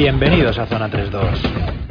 Bienvenidos a Zona 32.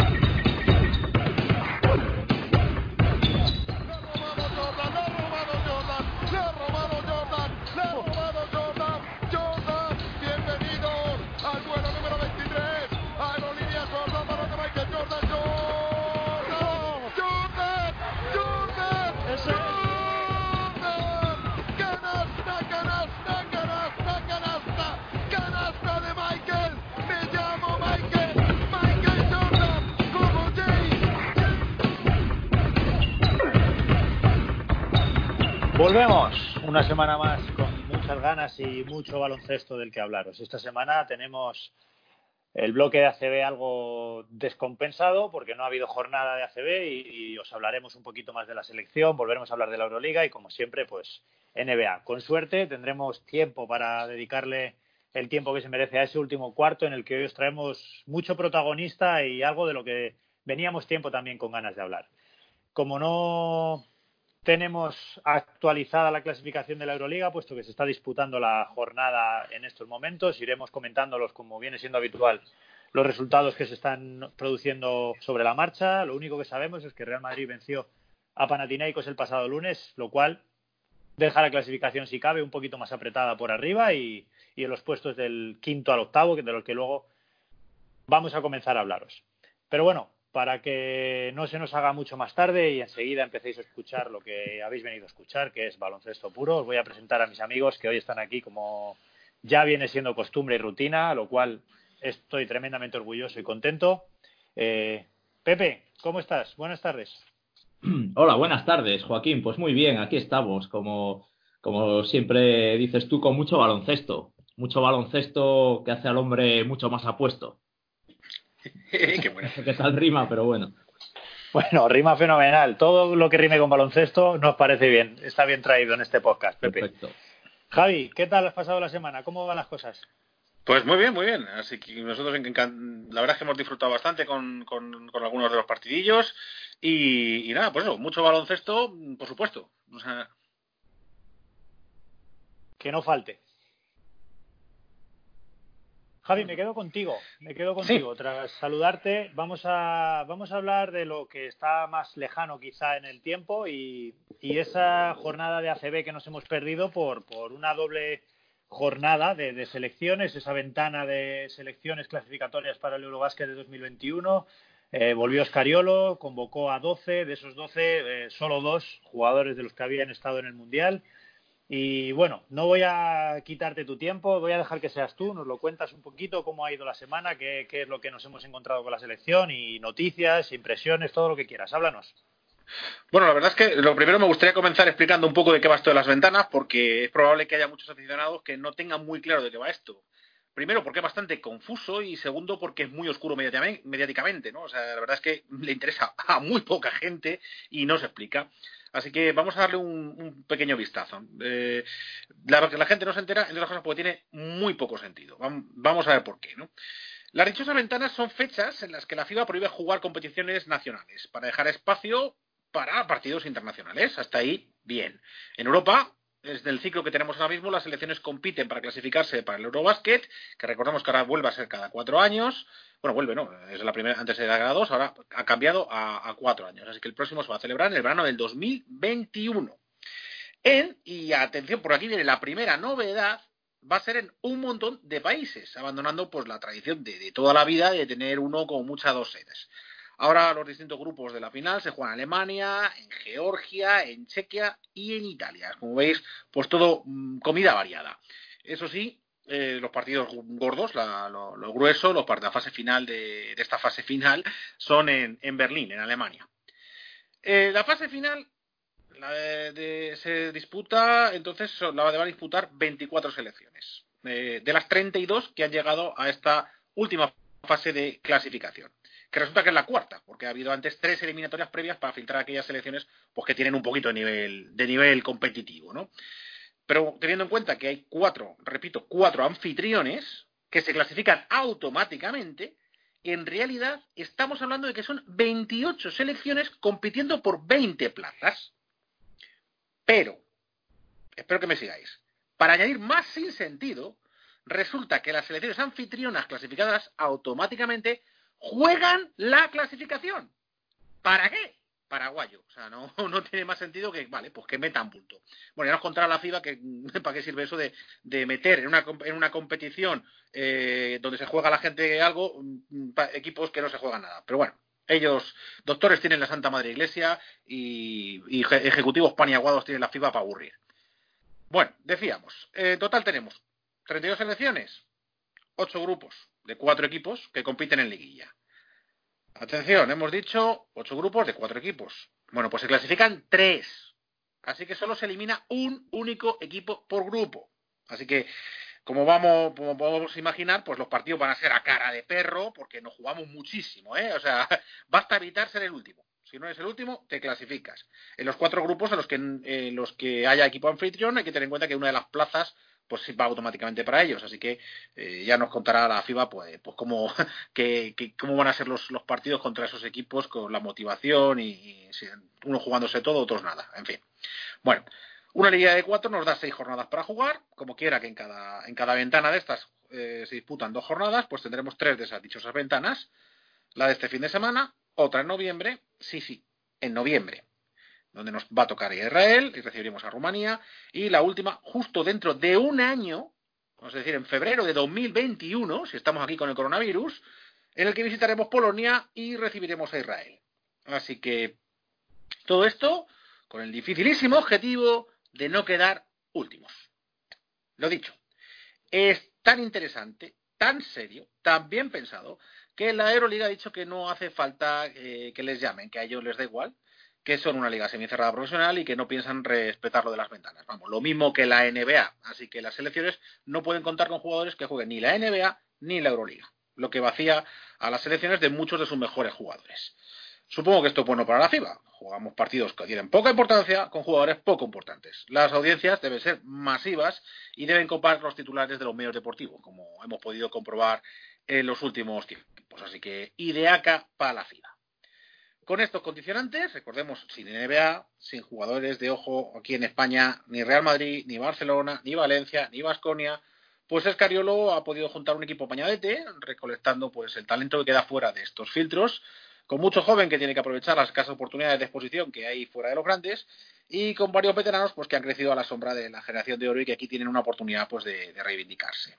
Y mucho baloncesto del que hablaros. Esta semana tenemos el bloque de ACB algo descompensado porque no ha habido jornada de ACB y, os hablaremos un poquito más de la selección, volveremos a hablar de la Euroliga y como siempre pues NBA. Con suerte tendremos tiempo para dedicarle el tiempo que se merece a ese último cuarto en el que hoy os traemos mucho protagonista y algo de lo que veníamos tiempo también con ganas de hablar. Como no tenemos actualizada la clasificación de la Euroliga, puesto que se está disputando la jornada en estos momentos. Iremos comentándolos, como viene siendo habitual, los resultados que se están produciendo sobre la marcha. Lo único que sabemos es que Real Madrid venció a Panathinaikos el pasado lunes, lo cual deja la clasificación, si cabe, un poquito más apretada por arriba y, y en los puestos del quinto al octavo, de los que luego vamos a comenzar a hablaros. Pero bueno, para que no se nos haga mucho más tarde y enseguida empecéis a escuchar lo que habéis venido a escuchar, que es baloncesto puro. Os voy a presentar a mis amigos que hoy están aquí como ya viene siendo costumbre y rutina, lo cual estoy tremendamente orgulloso y contento. Eh, Pepe, ¿cómo estás? Buenas tardes. Hola, buenas tardes, Joaquín. Pues muy bien, aquí estamos, como, como siempre dices tú, con mucho baloncesto. Mucho baloncesto que hace al hombre mucho más apuesto. Qué bueno. ¿Qué tal rima? Pero bueno. Bueno, rima fenomenal. Todo lo que rime con baloncesto nos parece bien. Está bien traído en este podcast, Pepe. Perfecto. Javi, ¿qué tal has pasado la semana? ¿Cómo van las cosas? Pues muy bien, muy bien. Así que nosotros, la verdad es que hemos disfrutado bastante con, con, algunos de los partidillos. Y, y, nada, pues eso, mucho baloncesto, por supuesto. O sea... Que no falte. Javi, me quedo contigo, me quedo contigo. Tras saludarte, vamos a, vamos a hablar de lo que está más lejano quizá en el tiempo y, esa jornada de ACB que nos hemos perdido por, por una doble jornada de, selecciones, esa ventana de selecciones clasificatorias para el Eurobásquet de 2021. Eh, volvió Scariolo, convocó a 12, de esos 12, eh, solo dos jugadores de los que habían estado en el Mundial. Y bueno, no voy a quitarte tu tiempo, voy a dejar que seas tú, nos lo cuentas un poquito, cómo ha ido la semana, qué, es lo que nos hemos encontrado con la selección y noticias, impresiones, todo lo que quieras. Háblanos. Bueno, la verdad es que lo primero me gustaría comenzar explicando un poco de qué va esto de las ventanas, porque es probable que haya muchos aficionados que no tengan muy claro de qué va esto. Primero, porque es bastante confuso y segundo, porque es muy oscuro mediáticamente, ¿no? O sea, la verdad es que le interesa a muy poca gente y no se explica. Así que vamos a darle un, pequeño vistazo. Eh, la, la gente no se entera, entre otras cosas, porque tiene muy poco sentido. Vamos a ver por qué, ¿no? Las dichosas ventanas son fechas en las que la FIBA prohíbe jugar competiciones nacionales para dejar espacio para partidos internacionales. Hasta ahí, bien. En Europa, desde el ciclo que tenemos ahora mismo, las selecciones compiten para clasificarse para el Eurobasket, que recordamos que ahora vuelve a ser cada cuatro años. Bueno, vuelve, ¿no? Es la primera, antes era dos, ahora ha cambiado a, cuatro años. Así que el próximo se va a celebrar en el verano del 2021. En, y atención, por aquí viene la primera novedad, va a ser en un montón de países, abandonando pues la tradición de, de toda la vida de tener uno con muchas dos sedes. Ahora los distintos grupos de la final se juegan en Alemania, en Georgia, en Chequia y en Italia. Como veis, pues todo mm, comida variada. Eso sí, eh, los partidos gordos, lo, grueso, los la fase final de, esta fase final son en, Berlín, en Alemania. Eh, la fase final se disputa, entonces la van a disputar 24 selecciones, eh, de las 32 que han llegado a esta última fase de clasificación que resulta que es la cuarta, porque ha habido antes tres eliminatorias previas para filtrar aquellas selecciones pues, que tienen un poquito de nivel, de nivel competitivo, ¿no? Pero teniendo en cuenta que hay cuatro, repito, cuatro anfitriones que se clasifican automáticamente, en realidad estamos hablando de que son 28 selecciones compitiendo por 20 plazas. Pero, espero que me sigáis, para añadir más sin sentido, resulta que las selecciones anfitrionas clasificadas automáticamente juegan la clasificación. ¿Para qué? Paraguayo. O sea, no, no tiene más sentido que, vale, pues que metan punto. Bueno, ya nos contará la FIBA que para qué sirve eso de, de meter en una, en una competición eh, donde se juega la gente algo, mm, equipos que no se juegan nada. Pero bueno, ellos, doctores, tienen la Santa Madre Iglesia y, ejecutivos paniaguados tienen la FIBA para aburrir. Bueno, decíamos, en total tenemos 32 selecciones, 8 grupos de 4 equipos que compiten en liguilla. Atención, hemos dicho 8 grupos de 4 equipos. Bueno, pues se clasifican 3. Así que solo se elimina un único equipo por grupo. Así que, como vamos, como podemos imaginar, pues los partidos van a ser a cara de perro, porque nos jugamos muchísimo, ¿eh? O sea, basta evitar ser el último. Si no eres el último, te clasificas. En los cuatro grupos en los que, en los que haya equipo anfitrión, hay que tener en cuenta que una de las plazas pues va automáticamente para ellos. Así que eh, ya nos contará la FIBA pues, pues cómo, que, cómo van a ser los, los, partidos contra esos equipos con la motivación y, si uno jugándose todo, otros nada. En fin. Bueno, una liga de cuatro nos da seis jornadas para jugar. Como quiera que en cada, en cada ventana de estas eh, se disputan dos jornadas, pues tendremos tres de esas dichosas ventanas. La de este fin de semana, otra en noviembre, sí, sí, en noviembre donde nos va a tocar Israel y recibiremos a Rumanía. Y la última, justo dentro de un año, a decir en febrero de 2021, si estamos aquí con el coronavirus, en el que visitaremos Polonia y recibiremos a Israel. Así que todo esto con el dificilísimo objetivo de no quedar últimos. Lo dicho, es tan interesante, tan serio, tan bien pensado, que la Euroliga ha dicho que no hace falta eh, que les llamen, que a ellos les da igual, que son una liga semicerrada profesional y que no piensan respetar lo de las ventanas. Vamos, lo mismo que la NBA. Así que las selecciones no pueden contar con jugadores que jueguen ni la NBA ni la Euroliga, lo que vacía a las selecciones de muchos de sus mejores jugadores. Supongo que esto es bueno para la FIBA. Jugamos partidos que tienen poca importancia con jugadores poco importantes. Las audiencias deben ser masivas y deben copar los titulares de los medios deportivos, como hemos podido comprobar en los últimos tiempos. Así que ideaca para la FIBA. Con estos condicionantes, recordemos, sin NBA, sin jugadores de ojo aquí en España, ni Real Madrid, ni Barcelona, ni Valencia, ni Vasconia, pues Escariolo ha podido juntar un equipo pañadete, recolectando pues el talento que queda fuera de estos filtros, con mucho joven que tiene que aprovechar las escasas oportunidades de exposición que hay fuera de los grandes, y con varios veteranos pues que han crecido a la sombra de la generación de oro y que aquí tienen una oportunidad pues de, reivindicarse.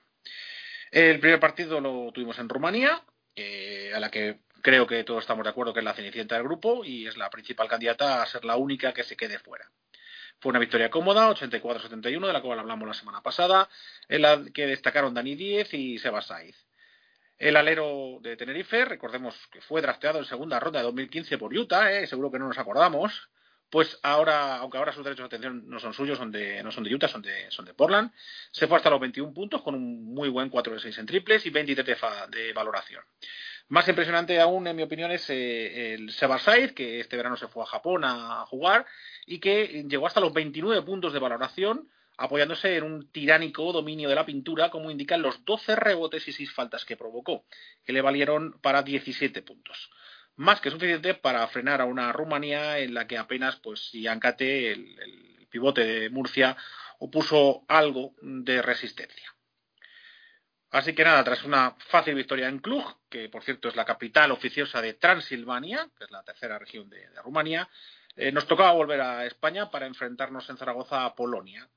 El primer partido lo tuvimos en Rumanía, a la que creo que todos estamos de acuerdo que es la cenicienta del grupo y es la principal candidata a ser la única que se quede fuera. Fue una victoria cómoda, 84-71, de la cual hablamos la semana pasada, en la que destacaron Dani Díez y Sebas Saiz. El alero de Tenerife, recordemos que fue drafteado en segunda ronda de 2015 por Utah, ¿eh? seguro que no nos acordamos, pues ahora, aunque ahora sus derechos de atención no son suyos, son de, no son de Utah, son de, son de Portland, se fue hasta los 21 puntos con un muy buen 4 de 6 en triples y 23 de valoración. Más impresionante aún, en mi opinión, es eh, el Sebasaid, que este verano se fue a Japón a, jugar y que llegó hasta los 29 puntos de valoración, apoyándose en un tiránico dominio de la pintura, como indican los 12 rebotes y 6 faltas que provocó, que le valieron para 17 puntos. Más que suficiente para frenar a una Rumanía en la que apenas, pues, el, el pivote de Murcia, opuso algo de resistencia. Así que nada, tras una fácil victoria en Cluj, que por cierto es la capital oficiosa de Transilvania, que es la tercera región de, Rumanía, eh, nos tocaba volver a España para enfrentarnos en Zaragoza a Polonia.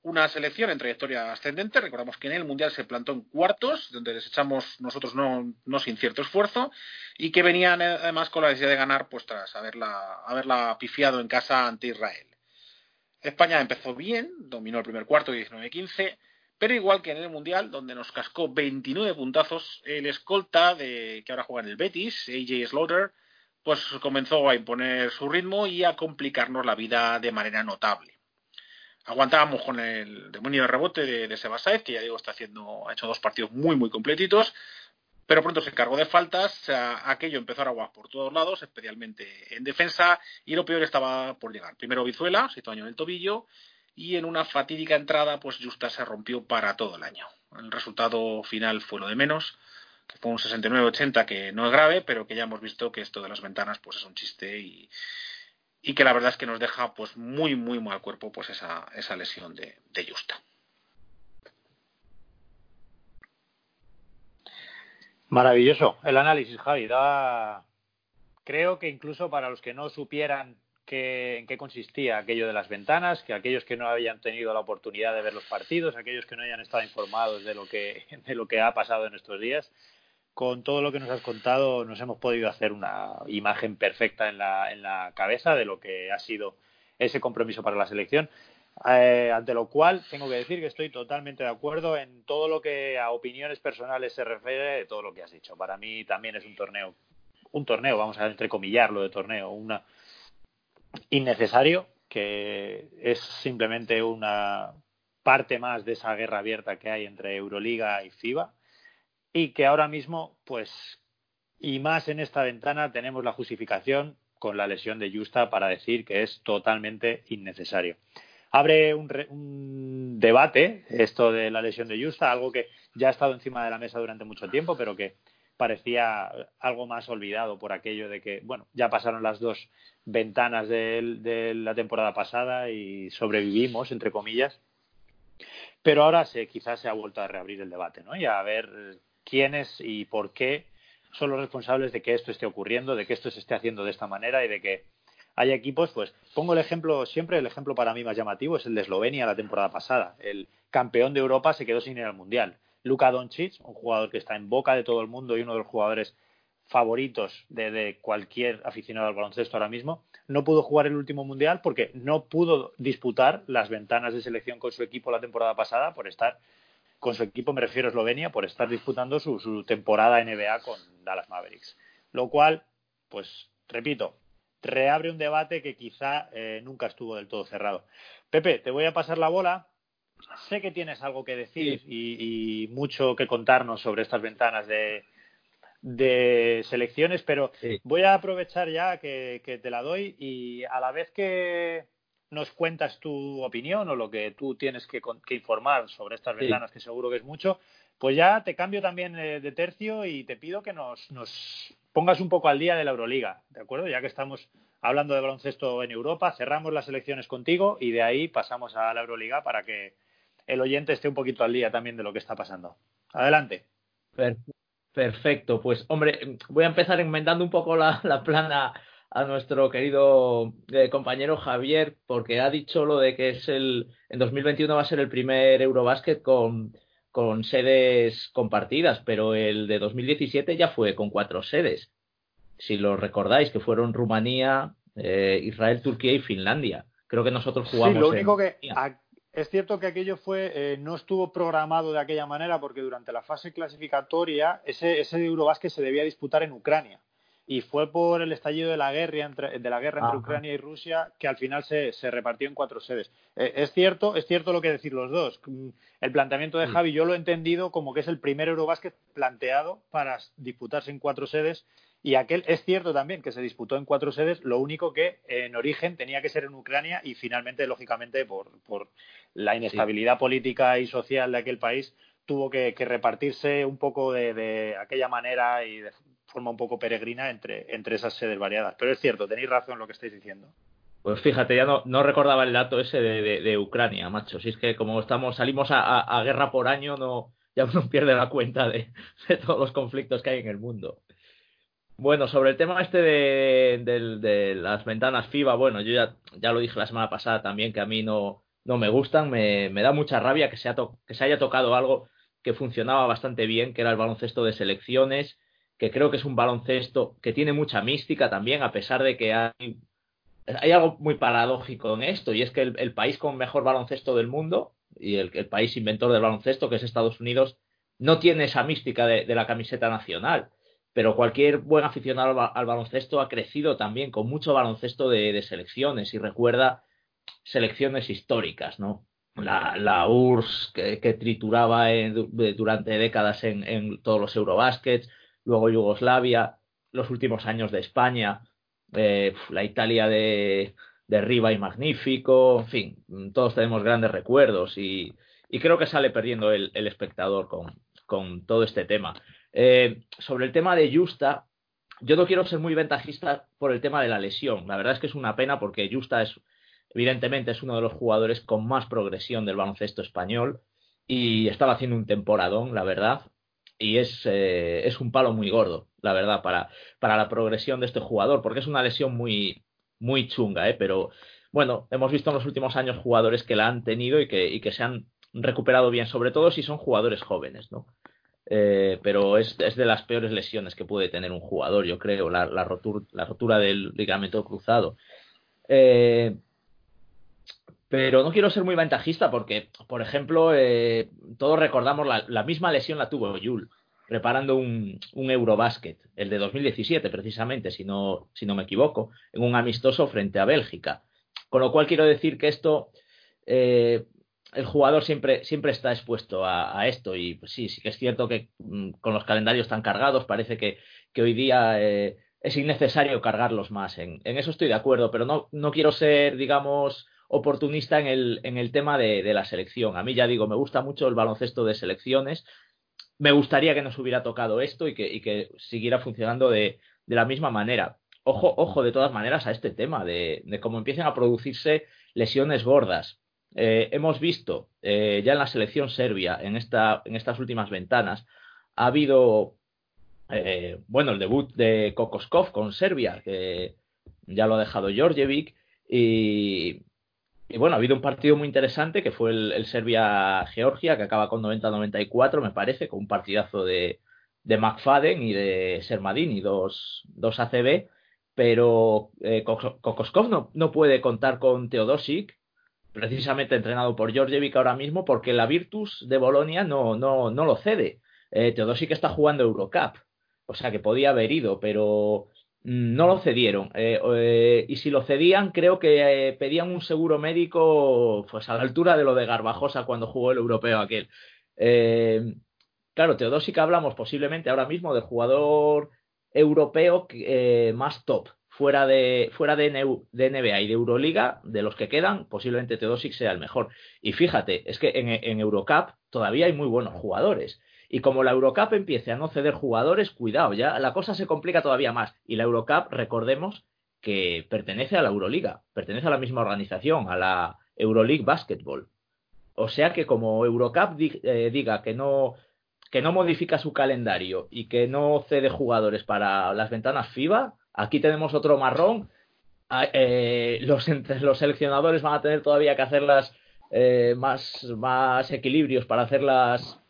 Una selección en trayectoria ascendente, recordamos que en el Mundial se plantó en cuartos, donde desechamos nosotros no, no sin cierto esfuerzo, y que venían eh, además con la necesidad de ganar, pues tras haberla, haberla pifiado en casa ante Israel. España empezó bien, dominó el primer cuarto 19-15, pero igual que en el Mundial, donde nos cascó 29 puntazos, el escolta de que ahora juega en el Betis, AJ Slaughter, pues comenzó a imponer su ritmo y a complicarnos la vida de manera notable. Aguantábamos con el demonio de rebote de, de que ya digo, está haciendo, ha hecho dos partidos muy, muy completitos, pero pronto se encargó de faltas, aquello empezó a aguas por todos lados, especialmente en defensa, y lo peor estaba por llegar. Primero Vizuela, se hizo daño en el tobillo, y en una fatídica entrada pues Justa se rompió para todo el año. El resultado final fue lo de menos, que fue un 69-80 que no es grave, pero que ya hemos visto que esto de las ventanas pues es un chiste y, y que la verdad es que nos deja pues muy muy mal cuerpo pues esa, esa lesión de, Justa. Maravilloso el análisis, Javi. Da... Creo que incluso para los que no supieran en qué consistía aquello de las ventanas, que aquellos que no habían tenido la oportunidad de ver los partidos, aquellos que no hayan estado informados de lo que, de lo que ha pasado en estos días, con todo lo que nos has contado nos hemos podido hacer una imagen perfecta en la, en la cabeza de lo que ha sido ese compromiso para la selección. Eh, ante lo cual tengo que decir que estoy totalmente de acuerdo en todo lo que a opiniones personales se refiere todo lo que has dicho. Para mí también es un torneo, un torneo, vamos a entrecomillarlo de torneo, una innecesario que es simplemente una parte más de esa guerra abierta que hay entre Euroliga y FIBA y que ahora mismo, pues, y más en esta ventana, tenemos la justificación con la lesión de Justa para decir que es totalmente innecesario. Abre un, un debate esto de la lesión de Justa, algo que ya ha estado encima de la mesa durante mucho tiempo, pero que parecía algo más olvidado por aquello de que, bueno, ya pasaron las dos ventanas de, la temporada pasada y sobrevivimos, entre comillas. Pero ahora se, quizás se ha vuelto a reabrir el debate, ¿no? Y a ver quiénes y por qué son los responsables de que esto esté ocurriendo, de que esto se esté haciendo de esta manera y de que haya equipos, pues pongo el ejemplo, siempre el ejemplo para mí más llamativo es el de Eslovenia la temporada pasada. El campeón de Europa se quedó sin ir al Mundial. Luka Doncic, un jugador que está en boca de todo el mundo y uno de los jugadores favoritos de, cualquier aficionado al baloncesto ahora mismo, no pudo jugar el último mundial porque no pudo disputar las ventanas de selección con su equipo la temporada pasada por estar con su equipo, me refiero a Eslovenia, por estar disputando su, temporada NBA con Dallas Mavericks. Lo cual, pues, repito, reabre un debate que quizá eh, nunca estuvo del todo cerrado. Pepe, te voy a pasar la bola. Sé que tienes algo que decir y mucho que contarnos sobre estas ventanas de, de selecciones, pero voy a aprovechar ya que, te la doy y a la vez que nos cuentas tu opinión o lo que tú tienes que, informar sobre estas ventanas, que seguro que es mucho, pues ya te cambio también eh, de tercio y te pido que nos, nos pongas un poco al día de la Euroliga, ¿de acuerdo? Ya que estamos hablando de baloncesto en Europa, cerramos las elecciones contigo y de ahí pasamos a la Euroliga para que el oyente esté un poquito al día también de lo que está pasando. Adelante. Perfecto, pues hombre, voy a empezar enmendando un poco la, plana a nuestro querido eh, compañero Javier, porque ha dicho lo de que es el en 2021 va a ser el primer Eurobasket con, con sedes compartidas, pero el de 2017 ya fue con cuatro sedes. Si lo recordáis, que fueron Rumanía, eh, Israel, Turquía y Finlandia. Creo que nosotros jugamos. Sí, lo único que es cierto que aquello fue, eh, no estuvo programado de aquella manera porque durante la fase clasificatoria ese, ese Eurobásquet se debía disputar en Ucrania y fue por el estallido de la guerra entre, de la guerra entre Ucrania y Rusia que al final se, se repartió en cuatro sedes. Eh, es cierto, es cierto lo que decir los dos. Mm, el planteamiento de Javi yo lo he entendido como que es el primer Eurobásquet planteado para disputarse en cuatro sedes y aquel es cierto también que se disputó en cuatro sedes, lo único que en origen tenía que ser en Ucrania y finalmente, lógicamente, por, por la inestabilidad política y social de aquel país, tuvo que, repartirse un poco de, aquella manera y de forma un poco peregrina entre, entre esas sedes variadas. Pero es cierto, tenéis razón en lo que estáis diciendo. Pues fíjate, ya no, no recordaba el dato ese de, de, Ucrania, macho. Si es que como estamos, salimos a, guerra por año, no, ya uno pierde la cuenta de, todos los conflictos que hay en el mundo. Bueno, sobre el tema este de, las ventanas FIBA, bueno, yo ya, lo dije la semana pasada también que a mí no, no me gustan, me, da mucha rabia que se, que se haya tocado algo que funcionaba bastante bien, que era el baloncesto de selecciones, que creo que es un baloncesto que tiene mucha mística también, a pesar de que hay, hay algo muy paradójico en esto, y es que el, país con mejor baloncesto del mundo y el, el, país inventor del baloncesto, que es Estados Unidos, no tiene esa mística de la camiseta nacional pero cualquier buen aficionado al, baloncesto ha crecido también con mucho baloncesto de, selecciones y recuerda selecciones históricas, ¿no? La, la URSS que, trituraba durante décadas en, todos los Eurobaskets, luego Yugoslavia, los últimos años de España, eh, la Italia de, de Riva y Magnífico, en fin, todos tenemos grandes recuerdos y, creo que sale perdiendo el, espectador con todo este tema. Eh, sobre el tema de Justa, yo no quiero ser muy ventajista por el tema de la lesión. La verdad es que es una pena porque Justa es, evidentemente, es uno de los jugadores con más progresión del baloncesto español y estaba haciendo un temporadón, la verdad. y es, eh, es un palo muy gordo, la verdad, para, para la progresión de este jugador, porque es una lesión muy, muy chunga, ¿eh? pero bueno, hemos visto en los últimos años jugadores que la han tenido y que, y que se han recuperado bien, sobre todo si son jugadores jóvenes, ¿no? Eh, pero es, es, de las peores lesiones que puede tener un jugador, yo creo, la, la, rotura, la rotura del ligamento cruzado. Eh, pero no quiero ser muy ventajista porque, por ejemplo, eh, todos recordamos la, la, misma lesión la tuvo Yul reparando un, un, Eurobasket, el de 2017 precisamente, si no, si no me equivoco, en un amistoso frente a Bélgica. Con lo cual quiero decir que esto, el jugador siempre, siempre está expuesto a, esto y pues, sí, sí que es cierto que mm, con los calendarios tan cargados parece que, que hoy día eh, es innecesario cargarlos más. En, en, eso estoy de acuerdo, pero no, no quiero ser, digamos, oportunista en el, en el tema de, de, la selección. A mí ya digo, me gusta mucho el baloncesto de selecciones. Me gustaría que nos hubiera tocado esto y que, y que siguiera funcionando de, de, la misma manera. Ojo, ojo de todas maneras a este tema de, de cómo empiecen a producirse lesiones gordas. Eh, hemos visto eh, ya en la selección serbia, en, esta, en estas últimas ventanas, ha habido, eh, bueno, el debut de Kokoskov con Serbia, que ya lo ha dejado Georgievic, y, bueno, ha habido un partido muy interesante que fue el, el Serbia-Georgia, que acaba con 90-94, me parece, con un partidazo de, de McFadden y de Sermadini, dos, dos ACB, pero eh, Kokoskov no, no puede contar con Teodosic, precisamente entrenado por Georgievic ahora mismo, porque la Virtus de Bolonia no, no, no lo cede. Eh, Teodosic está jugando Eurocup, o sea que podía haber ido, pero no lo cedieron. Eh, eh, y si lo cedían, creo que eh, pedían un seguro médico pues a la altura de lo de Garbajosa cuando jugó el europeo aquel. Claro, Teodosic hablamos posiblemente ahora mismo del jugador europeo más top. Fuera de, fuera de, NBA y de Euroliga, de los que quedan, posiblemente Teodosic sea el mejor. Y fíjate, es que en, Eurocup todavía hay muy buenos jugadores. Y como la Eurocup empiece a no ceder jugadores, cuidado, ya la cosa se complica todavía más. Y la Eurocup, recordemos que pertenece a la Euroliga, pertenece a la misma organización, a la Euroleague Basketball. O sea que como Eurocup eh, diga que no, que no modifica su calendario y que no cede jugadores para las ventanas FIBA, aquí tenemos otro marrón. Eh, los, los seleccionadores van a tener todavía que hacerlas eh, más, más equilibrios para hacerlas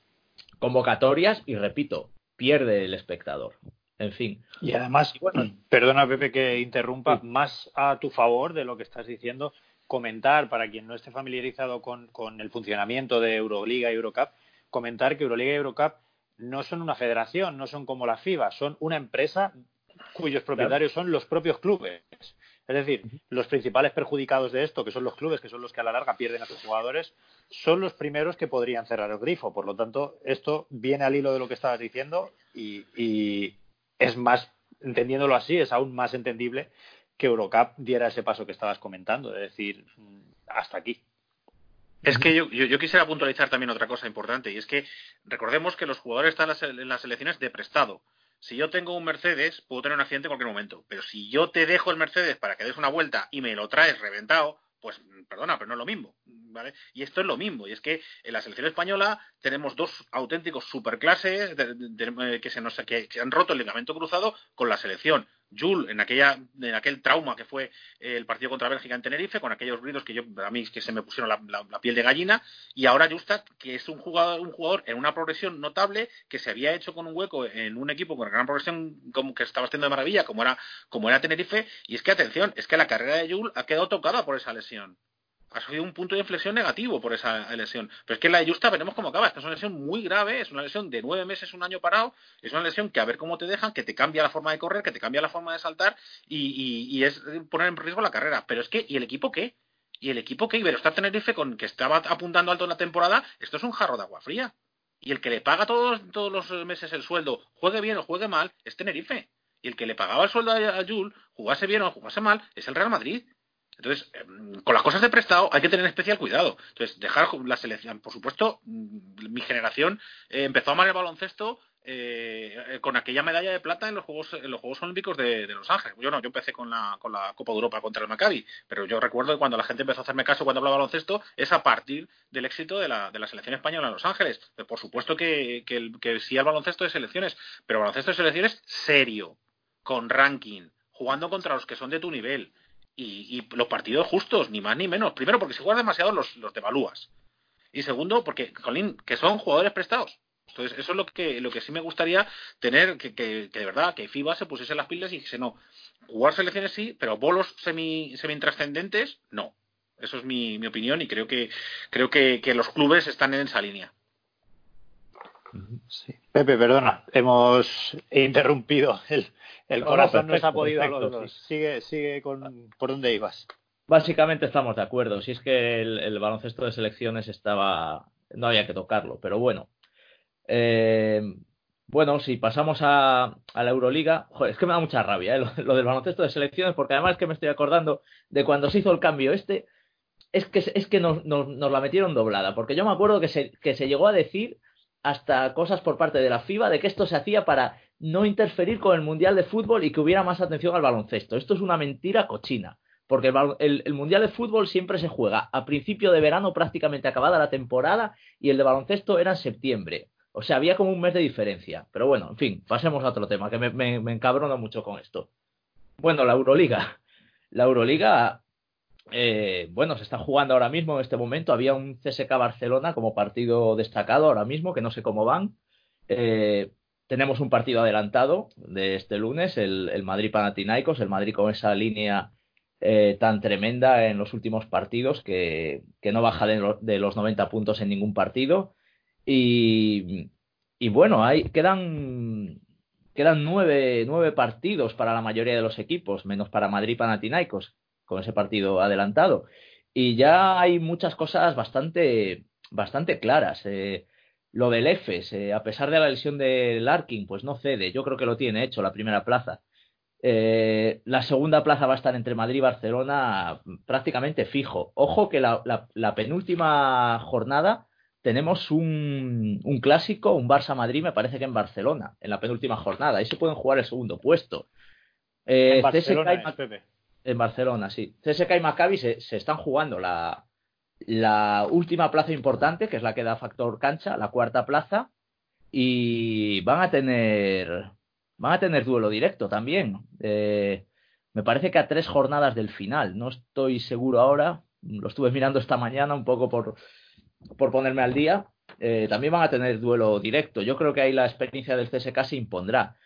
convocatorias y repito, pierde el espectador. En fin. Y además, bueno, perdona Pepe que interrumpa, sí. más a tu favor de lo que estás diciendo, comentar para quien no esté familiarizado con, con el funcionamiento de Euroliga y Eurocup, comentar que Euroliga y Eurocup no son una federación, no son como la FIBA, son una empresa cuyos propietarios son los propios clubes. Es decir, los principales perjudicados de esto, que son los clubes, que son los que a la larga pierden a sus jugadores, son los primeros que podrían cerrar el grifo. Por lo tanto, esto viene al hilo de lo que estabas diciendo y, y es más, entendiéndolo así, es aún más entendible que Eurocup diera ese paso que estabas comentando, es decir, hasta aquí. Es que yo, yo, yo, quisiera puntualizar también otra cosa importante, y es que recordemos que los jugadores están en las, en las elecciones de prestado. Si yo tengo un Mercedes, puedo tener un accidente en cualquier momento. Pero si yo te dejo el Mercedes para que des una vuelta y me lo traes reventado, pues perdona, pero no es lo mismo. ¿vale? Y esto es lo mismo. Y es que en la selección española tenemos dos auténticos superclases de, de, que, se nos, que han roto el ligamento cruzado con la selección. Jules en aquella en aquel trauma que fue el partido contra Bélgica en Tenerife con aquellos ruidos que yo a mí que se me pusieron la, piel de gallina y ahora Justat que es un jugador un jugador en una progresión notable que se había hecho con un hueco en un equipo con gran progresión que estaba haciendo de maravilla como era como era Tenerife y es que atención es que la carrera de Jules ha quedado tocada por esa lesión ha sido un punto de inflexión negativo por esa lesión. Pero es que la de Justa veremos cómo acaba. Esta es una lesión muy grave, es una lesión de nueve meses, un año parado, es una lesión que a ver cómo te dejan, que te cambia la forma de correr, que te cambia la forma de saltar y, es poner en riesgo la carrera. Pero es que, ¿y el equipo qué? ¿Y el equipo qué? Iberostar Tenerife, con que estaba apuntando alto en la temporada, esto es un jarro de agua fría. Y el que le paga todos, todos los meses el sueldo, juegue bien o juegue mal, es Tenerife. Y el que le pagaba el sueldo a, a Jules, jugase bien o jugase mal, es el Real Madrid. Entonces, con las cosas de prestado hay que tener especial cuidado. Entonces, dejar la selección, por supuesto, mi generación eh, empezó a amar el baloncesto eh, con aquella medalla de plata en los Juegos, en los Juegos Olímpicos de, Los Ángeles. Yo no, yo empecé con la, con la Copa de Europa contra el Maccabi, pero yo recuerdo que cuando la gente empezó a hacerme caso cuando hablaba baloncesto es a partir del éxito de la, de la selección española en Los Ángeles. Por supuesto que, que, que sí al baloncesto de selecciones, pero baloncesto de selecciones serio, con ranking, jugando contra los que son de tu nivel. Y, los partidos justos, ni más ni menos. Primero, porque si juegas demasiado los, los devalúas. Y segundo, porque, que son jugadores prestados. Entonces, eso es lo que, lo que sí me gustaría tener, que, que, de verdad, que FIBA se pusiese las pilas y dijese, no, jugar selecciones sí, pero bolos semi, semi intrascendentes, no. Eso es mi, mi opinión y creo que creo que, que, los clubes están en esa línea. Pepe, perdona, hemos interrumpido el, el corazón no, nos ha podido a los dos. Sigue, sigue con por dónde ibas. Básicamente estamos de acuerdo. Si es que el, el baloncesto de selecciones estaba, no había que tocarlo, pero bueno, eh, bueno, si pasamos a, la Euroliga, joder, es que me da mucha rabia ¿eh? lo, del baloncesto de selecciones, porque además es que me estoy acordando de cuando se hizo el cambio este, es que, es que nos, nos, la metieron doblada, porque yo me acuerdo que se, que se llegó a decir hasta cosas por parte de la FIBA de que esto se hacía para no interferir con el Mundial de Fútbol y que hubiera más atención al baloncesto. Esto es una mentira cochina, porque el, Mundial de Fútbol siempre se juega a principio de verano, prácticamente acabada la temporada, y el de baloncesto era en septiembre. O sea, había como un mes de diferencia. Pero bueno, en fin, pasemos a otro tema, que me, me, me encabrono mucho con esto. Bueno, la Euroliga. La Euroliga, eh, bueno, se está jugando ahora mismo en este momento. Había un CSK Barcelona como partido destacado ahora mismo, que no sé cómo van. Eh, tenemos un partido adelantado de este lunes, el, el Madrid Panathinaikos, el Madrid con esa línea eh, tan tremenda en los últimos partidos que, que no baja de, lo, de, los 90 puntos en ningún partido. Y, y bueno, hay, quedan, quedan nueve, nueve partidos para la mayoría de los equipos, menos para Madrid Panathinaikos, con ese partido adelantado. Y ya hay muchas cosas bastante, bastante claras. Eh, lo del EFES, eh, a pesar de la lesión de Larkin, pues no cede. Yo creo que lo tiene hecho la primera plaza. Eh, la segunda plaza va a estar entre Madrid y Barcelona prácticamente fijo. Ojo que la, la, la penúltima jornada tenemos un, un clásico, un Barça-Madrid, me parece que en Barcelona, en la penúltima jornada. Ahí se pueden jugar el segundo puesto. Eh, en Barcelona, CSK y en Barcelona, sí. CSK y Maccabi se, se están jugando la, la última plaza importante, que es la que da factor cancha, la cuarta plaza, y van a tener van a tener duelo directo también. Eh, me parece que a tres jornadas del final, no estoy seguro ahora, lo estuve mirando esta mañana un poco por, por ponerme al día, eh, también van a tener duelo directo. Yo creo que ahí la experiencia del CSK se impondrá.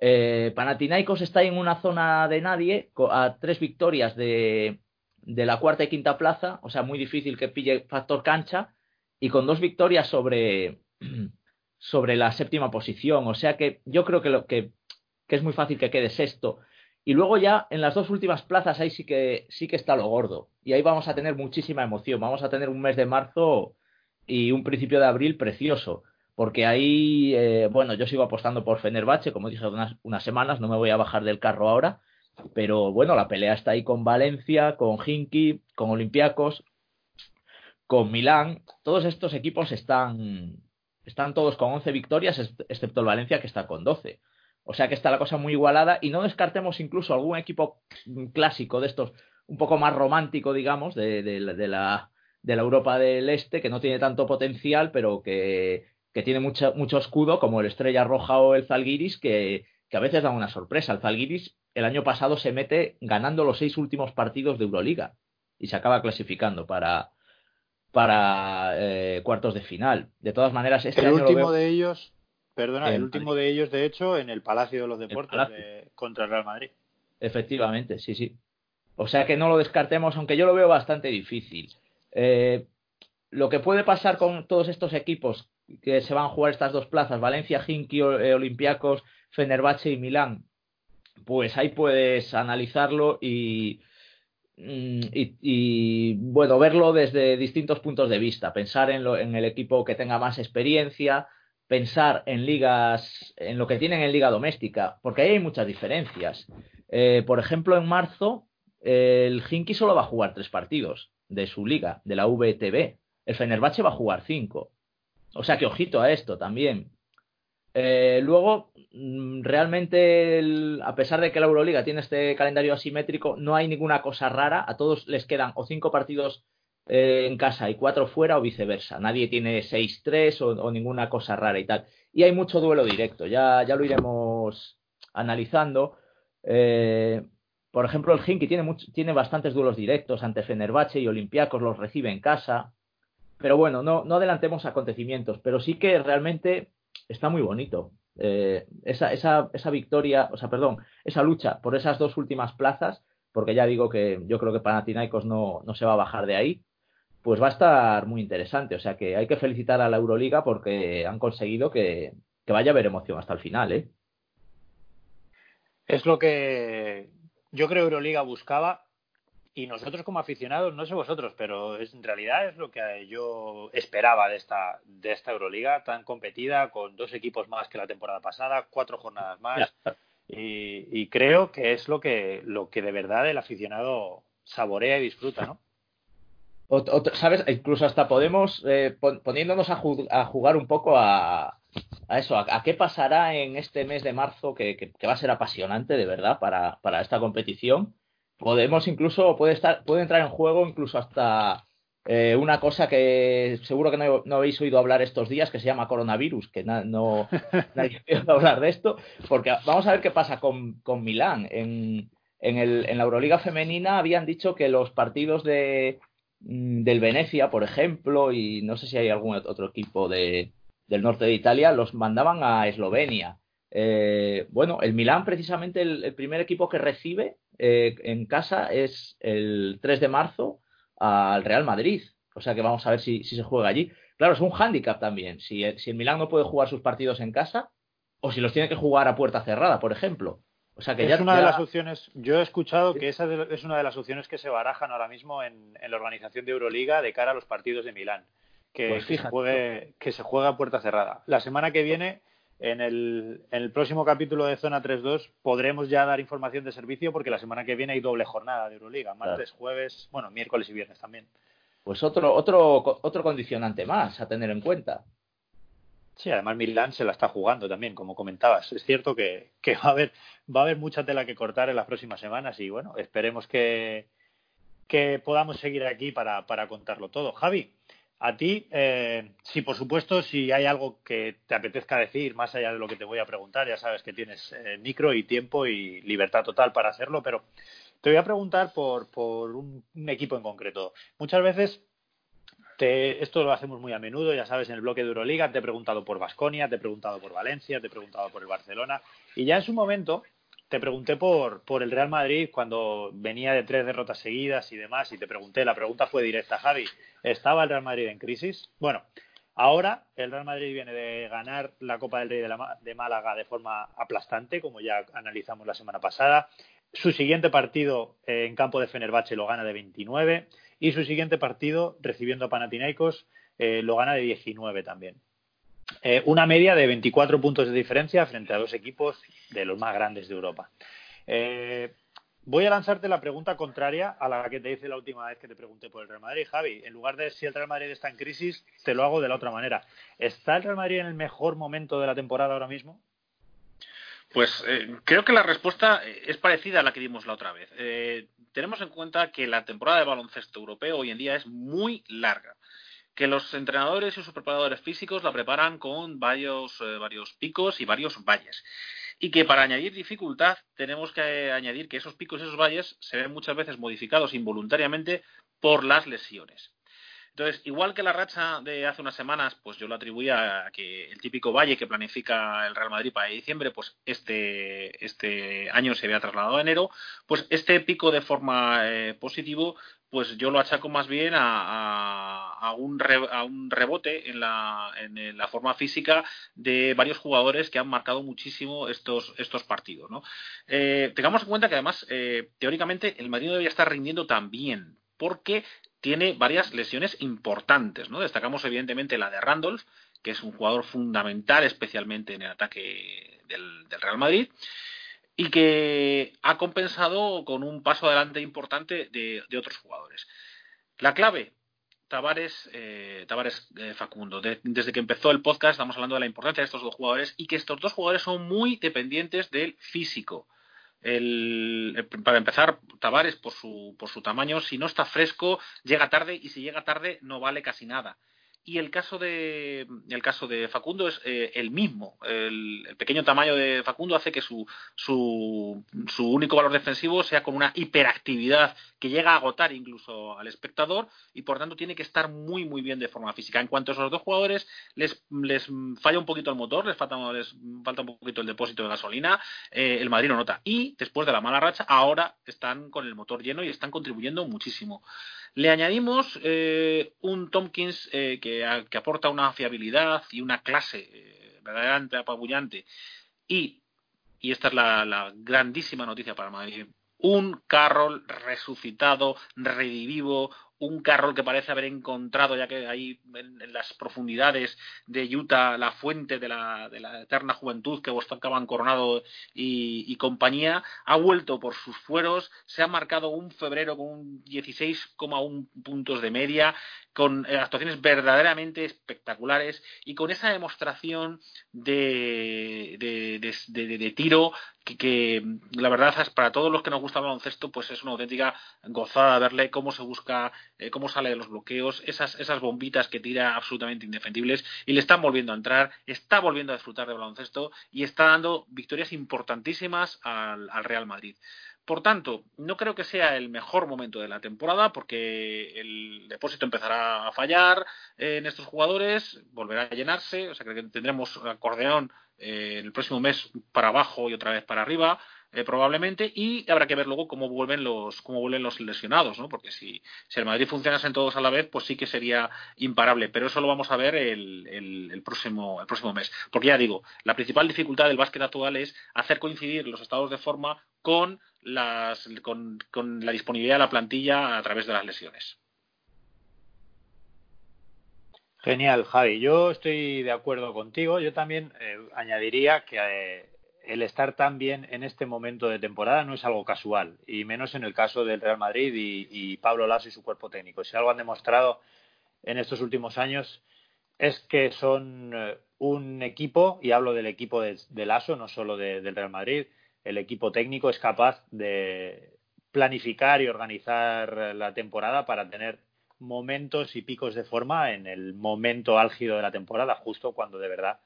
Eh, Panathinaikos está en una zona de nadie, a tres victorias de, de la cuarta y quinta plaza, o sea, muy difícil que pille factor cancha, y con dos victorias sobre, sobre la séptima posición. O sea que yo creo que, lo, que, que es muy fácil que quede sexto. Y luego ya en las dos últimas plazas ahí sí que sí que está lo gordo. Y ahí vamos a tener muchísima emoción. Vamos a tener un mes de marzo y un principio de abril precioso. Porque ahí, eh, bueno, yo sigo apostando por Fenerbahce, como dije hace unas, unas, semanas, no me voy a bajar del carro ahora. Pero bueno, la pelea está ahí con Valencia, con Hinky, con Olympiacos, con Milán. Todos estos equipos están, están todos con 11 victorias, excepto el Valencia que está con 12. O sea que está la cosa muy igualada y no descartemos incluso algún equipo clásico de estos, un poco más romántico, digamos, de, de, la de la Europa del Este, que no tiene tanto potencial, pero que, que tiene mucho, mucho escudo, como el Estrella Roja o el Zalgiris, que, que a veces da una sorpresa. El Zalgiris el año pasado se mete ganando los seis últimos partidos de Euroliga y se acaba clasificando para, para eh, cuartos de final. De todas maneras, este el año último veo... de ellos, perdona, el, el último de ellos, de hecho, en el Palacio de los Deportes de, contra el Real Madrid. Efectivamente, sí, sí. O sea que no lo descartemos, aunque yo lo veo bastante difícil. Eh, lo que puede pasar con todos estos equipos que se van a jugar estas dos plazas, Valencia, Hinky, Olympiacos, Fenerbahce y Milán, pues ahí puedes analizarlo y, mm, y, y, bueno, verlo desde distintos puntos de vista, pensar en, lo, en el equipo que tenga más experiencia, pensar en ligas, en lo que tienen en liga doméstica, porque ahí hay muchas diferencias. Eh, por ejemplo, en marzo, el Hinky solo va a jugar tres partidos de su liga, de la VTB. El Fenerbahce va a jugar cinco. O sea que ojito a esto también. Eh, luego, mm, realmente, a pesar de que la Euroliga tiene este calendario asimétrico, no hay ninguna cosa rara. A todos les quedan o cinco partidos eh, en casa y cuatro fuera o viceversa. Nadie tiene 6-3 o, ninguna cosa rara y tal. Y hay mucho duelo directo, ya, ya lo iremos analizando. Eh, por ejemplo, el Hinky tiene, tiene bastantes duelos directos ante Fenerbahce y Olympiacos, los recibe en casa. Pero bueno, no, no adelantemos acontecimientos, pero sí que realmente está muy bonito. Eh, esa, esa, esa victoria, o sea, perdón, esa lucha por esas dos últimas plazas, porque ya digo que yo creo que Panathinaikos no, no se va a bajar de ahí, pues va a estar muy interesante. O sea que hay que felicitar a la Euroliga porque han conseguido que, que vaya a haber emoción hasta el final, ¿eh? Es lo que yo creo Euroliga buscaba y nosotros como aficionados, no sé vosotros, pero en realidad es lo que yo esperaba de esta, de esta Euroliga tan competida, con dos equipos más que la temporada pasada, cuatro jornadas más. Y, creo que es lo que, lo que de verdad el aficionado saborea y disfruta, ¿no? ¿Sabes? Incluso hasta podemos, eh, poniéndonos a, jugar un poco a, eso, a, qué pasará en este mes de marzo, que, va a ser apasionante de verdad para, para esta competición. Podemos incluso, puede, estar, puede entrar en juego incluso hasta eh, una cosa que seguro que no, habéis oído hablar estos días, que se llama coronavirus, que no nadie ha oído hablar de esto, porque vamos a ver qué pasa con, con Milán. En, en, el, en la Euroliga femenina habían dicho que los partidos de, Mm, del Venecia, por ejemplo, y no sé si hay algún otro equipo de, del norte de Italia, los mandaban a Eslovenia. Eh, bueno, el Milán, precisamente, el, primer equipo que recibe eh, en casa es el 3 de marzo al Real Madrid. O sea que vamos a ver si, si se juega allí. Claro, es un hándicap también. Si, si el Milán no puede jugar sus partidos en casa, o si los tiene que jugar a puerta cerrada, por ejemplo. O sea que es ya, una de las opciones. Yo he escuchado que esa es una de las opciones que se barajan ahora mismo en, la organización de Euroliga de cara a los partidos de Milán, que, pues se, juegue, que se juega a puerta cerrada. La semana que viene, en el, en el próximo capítulo de Zona 3.2, podremos ya dar información de servicio porque la semana que viene hay doble jornada de Euroliga, martes, jueves, bueno, miércoles y viernes también. Pues otro, otro, otro condicionante más a tener en cuenta. Sí, además Milán se la está jugando también, como comentabas. Es cierto que, va, a haber, va a haber mucha tela que cortar en las próximas semanas y bueno, esperemos que, que podamos seguir aquí para, para contarlo todo. Javi, a ti, eh, sí, por supuesto, si hay algo que te apetezca decir, más allá de lo que te voy a preguntar, ya sabes que tienes eh, micro y tiempo y libertad total para hacerlo, pero te voy a preguntar por, por un equipo en concreto. Muchas veces esto lo hacemos muy a menudo, ya sabes, en el bloque de Euroliga te he preguntado por Vasconia, te he preguntado por Valencia, te he preguntado por el Barcelona y ya en su momento te pregunté por, por el Real Madrid cuando venía de tres derrotas seguidas y demás y te pregunté, la pregunta fue directa, Javi, ¿estaba el Real Madrid en crisis? Bueno, ahora el Real Madrid viene de ganar la Copa del Rey de, de Málaga de forma aplastante, como ya analizamos la semana pasada. Su siguiente partido en campo de Fenerbahce lo gana de 29 y su siguiente partido, recibiendo a Panathinaikos, eh, lo gana de 19 también. Eh, una media de 24 puntos de diferencia frente a dos equipos de los más grandes de Europa. Eh, voy a lanzarte la pregunta contraria a la que te hice la última vez que te pregunté por el Real Madrid. Javi, en lugar de si el Real Madrid está en crisis, te lo hago de la otra manera. ¿Está el Real Madrid en el mejor momento de la temporada ahora mismo? Pues creo que la respuesta es parecida a la que dimos la otra vez tenemos en cuenta que la temporada de baloncesto europeo hoy en día es muy larga que los entrenadores y sus preparadores físicos la preparan con varios, eh, varios picos y varios valles. Y que para añadir dificultad tenemos que añadir que esos picos y esos valles se ven muchas veces modificados involuntariamente por las lesiones. Entonces, igual que la racha de hace unas semanas, pues yo lo atribuía a que el típico valle que planifica el Real Madrid para diciembre, pues este, este año se había trasladado a enero, pues este pico de forma eh, positivo, pues yo lo achaco más bien a, a, un, a un, rebote en la, en la, forma física de varios jugadores que han marcado muchísimo estos, estos partidos. ¿no? Eh, tengamos en cuenta que además, eh, teóricamente, el Madrid debería estar rindiendo también porque tiene varias lesiones importantes, ¿no? Destacamos evidentemente la de Randolph, que es un jugador fundamental, especialmente en el ataque del, Real Madrid, y que ha compensado con un paso adelante importante de, otros jugadores. La clave, Tavares, eh, Tavares eh, Facundo. desde que empezó el podcast estamos hablando de la importancia de estos dos jugadores y que estos dos jugadores son muy dependientes del físico. El, para empezar, Tavares por su, por su tamaño, si no está fresco, llega tarde y si llega tarde no vale casi nada y el caso de el caso de Facundo es eh, el mismo. El, pequeño tamaño de Facundo hace que su, su, su, único valor defensivo sea con una hiperactividad que llega a agotar incluso al espectador y por tanto tiene que estar muy muy bien de forma física. En cuanto a esos dos jugadores les, les falla un poquito el motor, les falta, les falta un poquito el depósito de gasolina, eh, el Madrid lo nota. Y después de la mala racha, ahora están con el motor lleno y están contribuyendo muchísimo. Le añadimos eh, un Tompkins eh, que, aporta una fiabilidad y una clase eh, verdaderamente apabullante. Y, y esta es la, grandísima noticia para Madrid, un Carroll resucitado, redivivo, un Carroll que parece haber encontrado, ya que ahí en, las profundidades de Utah, la fuente de la, de la eterna juventud que acaban Coronado y, y, compañía, ha vuelto por sus fueros, se ha marcado un febrero con un 16,1 puntos de media, con eh, actuaciones verdaderamente espectaculares y con esa demostración de, de, tiro que, la verdad es para todos los que nos gusta el baloncesto pues es una auténtica gozada verle cómo se busca, eh, cómo sale de los bloqueos, esas, esas bombitas que tira absolutamente indefendibles y le están volviendo a entrar, está volviendo a disfrutar del baloncesto y está dando victorias importantísimas al Real Madrid. Por tanto, no creo que sea el mejor momento de la temporada porque el depósito empezará a fallar en estos jugadores, volverá a llenarse, o sea que tendremos acordeón eh, el próximo mes para abajo y otra vez para arriba. Eh, probablemente y habrá que ver luego cómo vuelven los cómo vuelven los lesionados no porque si, el Madrid funcionase todos a la vez pues sí que sería imparable pero eso lo vamos a ver el, el, próximo el próximo mes porque ya digo la principal dificultad del básquet actual es hacer coincidir los estados de forma con las con, con la disponibilidad de la plantilla a través de las lesiones Genial, Javi. Yo estoy de acuerdo contigo. Yo también eh, añadiría que eh, el estar tan bien en este momento de temporada no es algo casual, y menos en el caso del Real Madrid y, Pablo Lasso y su cuerpo técnico. Si algo han demostrado en estos últimos años es que son eh, un equipo, y hablo del equipo de, Lasso, no solo del Real Madrid, el equipo técnico es capaz de planificar y organizar la temporada para tener momentos y picos de forma en el momento álgido de la temporada, justo cuando de verdad,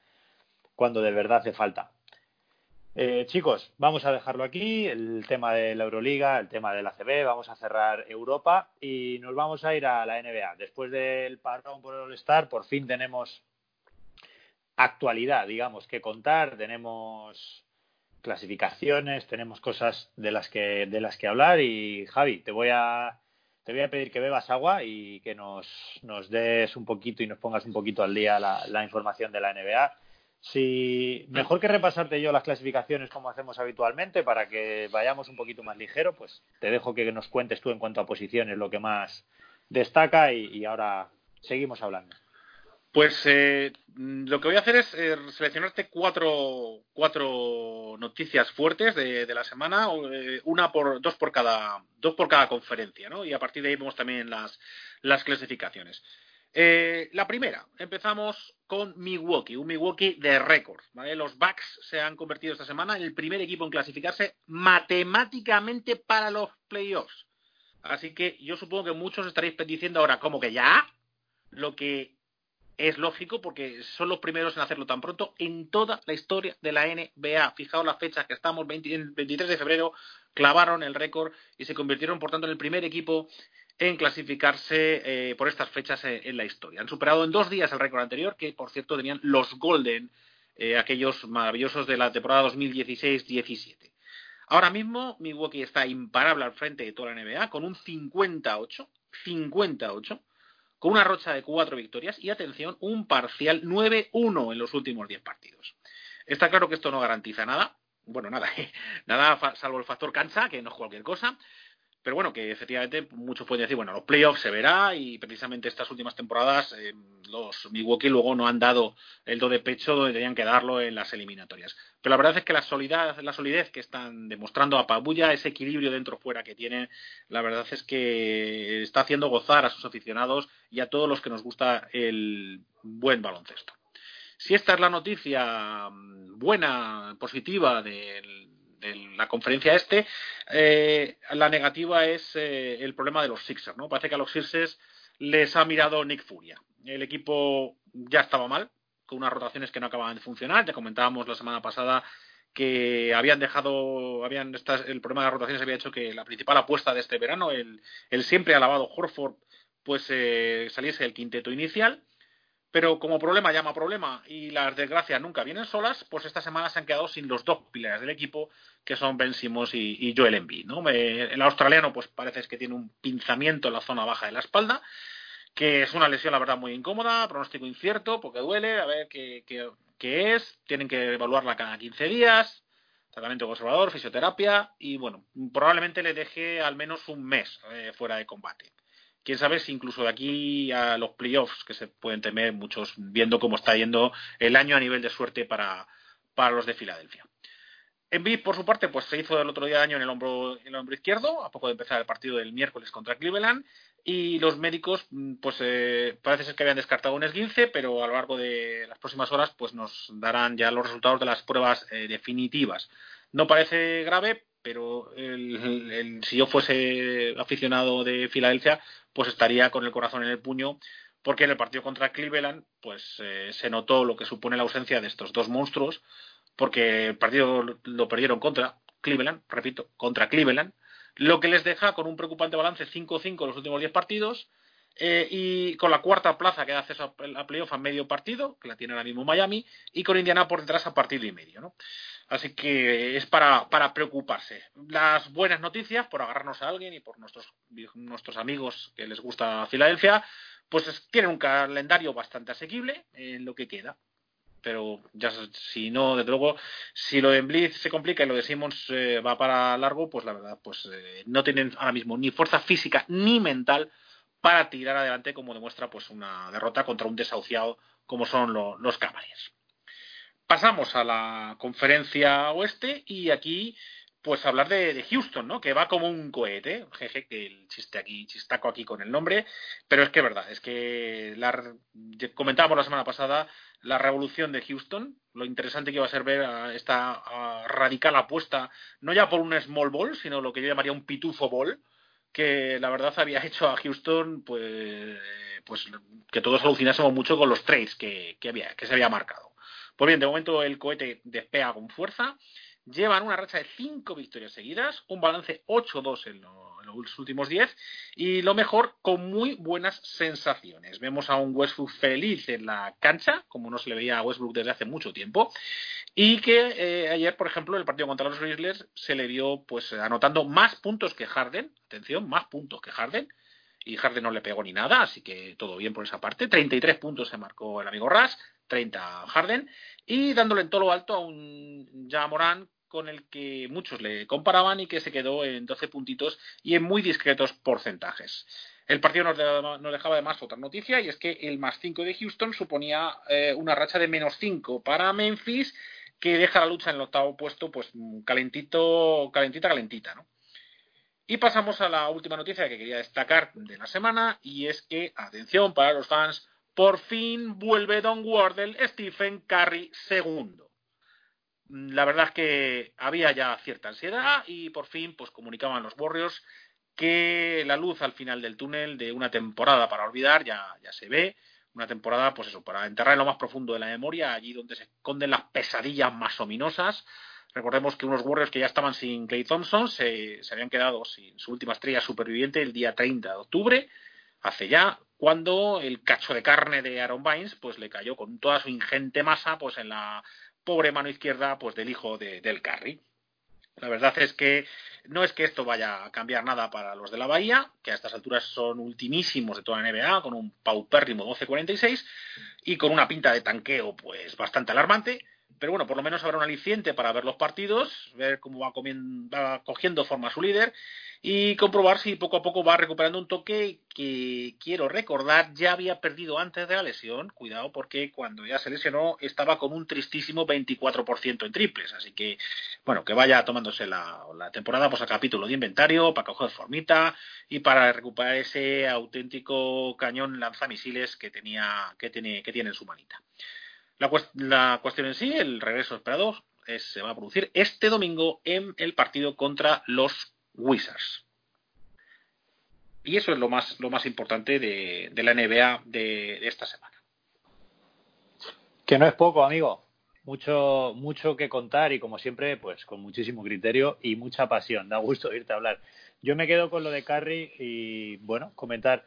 cuando de verdad hace falta. Eh, chicos, vamos a dejarlo aquí, el tema de la Euroliga, el tema del ACB, vamos a cerrar Europa y nos vamos a ir a la NBA. Después del parón por el All-Star, por fin tenemos actualidad, digamos, que contar, tenemos clasificaciones, tenemos cosas de las que de las que hablar y Javi, te voy a te voy a pedir que bebas agua y que nos, nos des un poquito y nos pongas un poquito al día la información de la NBA si mejor que repasarte yo las clasificaciones como hacemos habitualmente para que vayamos un poquito más ligero, pues te dejo que nos cuentes tú en cuanto a posiciones lo que más destaca y, ahora seguimos hablando. Pues eh, lo que voy a hacer es eh, seleccionarte cuatro, cuatro noticias fuertes de, la semana, eh, una por dos por cada dos por cada conferencia, ¿no? Y a partir de ahí vemos también las las clasificaciones. La primera, empezamos con Milwaukee, un Milwaukee de récord. Los Bucks se han convertido esta semana en el primer equipo en clasificarse matemáticamente para los playoffs. Así que yo supongo que muchos estaréis diciendo ahora, como que ya, lo que es lógico porque son los primeros en hacerlo tan pronto en toda la historia de la NBA. Fijaos las fechas que estamos, 23 de febrero, clavaron el récord y se convirtieron, por tanto, en el primer equipo en clasificarse eh, por estas fechas en, la historia. Han superado en dos días el récord anterior, que por cierto tenían los Golden, eh, aquellos maravillosos de la temporada 2016-17. Ahora mismo Milwaukee está imparable al frente de toda la NBA con un 58, 58, con una rocha de cuatro victorias y atención, un parcial 9-1 en los últimos 10 partidos. Está claro que esto no garantiza nada, bueno, nada, nada salvo el factor cancha, que no es cualquier cosa, pero bueno, que efectivamente muchos pueden decir, bueno, los playoffs se verá y precisamente estas últimas temporadas eh, los Milwaukee luego no han dado el do de pecho donde tenían que darlo en las eliminatorias. Pero la verdad es que la solidez, la solidez que están demostrando a Pabulla, ese equilibrio dentro-fuera que tiene, la verdad es que está haciendo gozar a sus aficionados y a todos los que nos gusta el buen baloncesto. Si esta es la noticia mm, buena, positiva del en la conferencia este, eh, la negativa es eh, el problema de los Sixers, ¿no? Parece que a los Sixers les ha mirado Nick Furia. El equipo ya estaba mal, con unas rotaciones que no acababan de funcionar. Ya comentábamos la semana pasada que habían dejado, habían el problema de las rotaciones había hecho que la principal apuesta de este verano, el, siempre alabado Horford, pues eh, saliese el quinteto inicial. Pero como problema llama problema y las desgracias nunca vienen solas, pues esta semana se han quedado sin los dos pilares del equipo, que son Ben Simmons y, Joel Embiid. ¿no? el australiano, pues parece que tiene un pinzamiento en la zona baja de la espalda, que es una lesión, la verdad, muy incómoda, pronóstico incierto, porque duele, a ver qué, es, tienen que evaluarla cada 15 días, tratamiento conservador, fisioterapia, y bueno, probablemente le deje al menos un mes eh, fuera de combate quién sabe si incluso de aquí a los playoffs que se pueden temer muchos viendo cómo está yendo el año a nivel de suerte para, para los de Filadelfia. Embiid, por su parte, pues se hizo el otro día daño en el hombro, en el hombro izquierdo, a poco de empezar el partido del miércoles contra Cleveland, y los médicos, mm, pues eh, parece ser que habían descartado un esguince, pero a lo largo de las próximas horas, pues nos darán ya los resultados de las pruebas eh, definitivas. No parece grave, pero si yo fuese aficionado de Filadelfia, pues estaría con el corazón en el puño, porque en el partido contra Cleveland, pues eh, se notó lo que supone la ausencia de estos dos monstruos, porque el partido lo perdieron contra Cleveland, repito, contra Cleveland, lo que les deja con un preocupante balance 5-5 en los últimos 10 partidos, eh, y con la cuarta plaza que da acceso a, playoff a medio partido, que la tiene ahora mismo Miami, y con Indiana por detrás a partido y medio. ¿no? Así que es para, para preocuparse. Las buenas noticias, por agarrarnos a alguien y por nuestros, nuestros amigos que les gusta Filadelfia, pues tienen un calendario bastante asequible en lo que queda. Pero ya si no, desde luego, si lo de Blitz se complica y lo de Simmons eh, va para largo, pues la verdad, pues eh, no tienen ahora mismo ni fuerza física ni mental para tirar adelante, como demuestra pues una derrota contra un desahuciado como son los Cavaliers. Pasamos a la conferencia oeste y aquí pues hablar de, Houston, ¿no? Que va como un cohete, jeje, que el chiste aquí, chistaco aquí con el nombre, pero es que es verdad, es que comentábamos la semana pasada la revolución de Houston, lo interesante que va a ser ver esta radical apuesta, no ya por un small ball, sino lo que yo llamaría un pitufo ball, que la verdad había hecho a Houston pues pues que todos alucinásemos mucho con los trades que, había que se había marcado. Pues bien, de momento el cohete despega con fuerza. Llevan una racha de cinco victorias seguidas, un balance 8-2 en, los últimos 10 y lo mejor, con muy buenas sensaciones. Vemos a un Westbrook feliz en la cancha, como no se le veía a Westbrook desde hace mucho tiempo, y que eh, ayer, por ejemplo, el partido contra los Grizzlies se le vio pues anotando más puntos que Harden, atención, más puntos que Harden, y Harden no le pegó ni nada, así que todo bien por esa parte. 33 puntos se marcó el amigo Ras, 30 Harden, y dándole en todo lo alto a un Morán con el que muchos le comparaban y que se quedó en 12 puntitos y en muy discretos porcentajes. El partido nos, dejaba además otra noticia y es que el más 5 de Houston suponía eh, una racha de menos 5 para Memphis que deja la lucha en el octavo puesto pues calentito, calentita, calentita, ¿no? Y pasamos a la última noticia que quería destacar de la semana y es que, atención para los fans, por fin vuelve Don Wardle Stephen Curry segundo. La verdad es que había ya cierta ansiedad y por fin pues comunicaban los Warriors que la luz al final del túnel de una temporada para olvidar ya, ya se ve una temporada, pues eso, para enterrar en lo más profundo de la memoria, allí donde se esconden las pesadillas más ominosas. Recordemos que unos Warriors que ya estaban sin Clay Thompson se, habían quedado sin su última estrella superviviente el día 30 de octubre, hace ya, cuando el cacho de carne de Aaron Bynes pues le cayó con toda su ingente masa pues en la pobre mano izquierda pues del hijo de, del Carry. La verdad es que no es que esto vaya a cambiar nada para los de la Bahía, que a estas alturas son ultimísimos de toda la NBA, con un paupérrimo 12-46 y con una pinta de tanqueo pues bastante alarmante, pero bueno, por lo menos habrá un aliciente para ver los partidos, ver cómo va, va cogiendo forma su líder y comprobar si poco a poco va recuperando un toque que quiero recordar ya había perdido antes de la lesión. Cuidado porque cuando ya se lesionó estaba con un tristísimo 24% en triples. Así que, bueno, que vaya tomándose la, temporada pues a capítulo de inventario para coger formita y para recuperar ese auténtico cañón lanzamisiles que tenía que tiene, que tiene en su manita. La, cuestión en sí, el regreso esperado, es, se va a producir este domingo en el partido contra los Wizards. Y eso es lo más, lo más importante de, la NBA de, esta semana. Que no es poco, amigo. Mucho, mucho que contar y como siempre, pues con muchísimo criterio y mucha pasión. Da gusto oírte hablar. Yo me quedo con lo de Carry y bueno, comentar.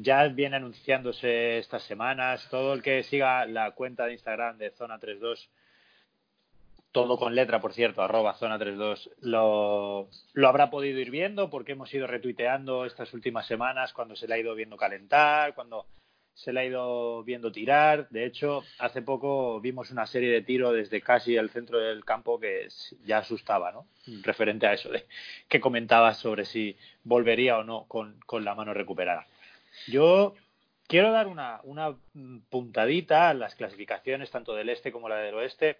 Ya viene anunciándose estas semanas. Todo el que siga la cuenta de Instagram de Zona 32 todo con letra, por cierto, arroba zona 32, lo, lo habrá podido ir viendo porque hemos ido retuiteando estas últimas semanas cuando se le ha ido viendo calentar, cuando se le ha ido viendo tirar. De hecho, hace poco vimos una serie de tiros desde casi el centro del campo que ya asustaba, ¿no? Referente a eso de que comentabas sobre si volvería o no con, con la mano recuperada. Yo quiero dar una, puntadita a las clasificaciones tanto del este como la del oeste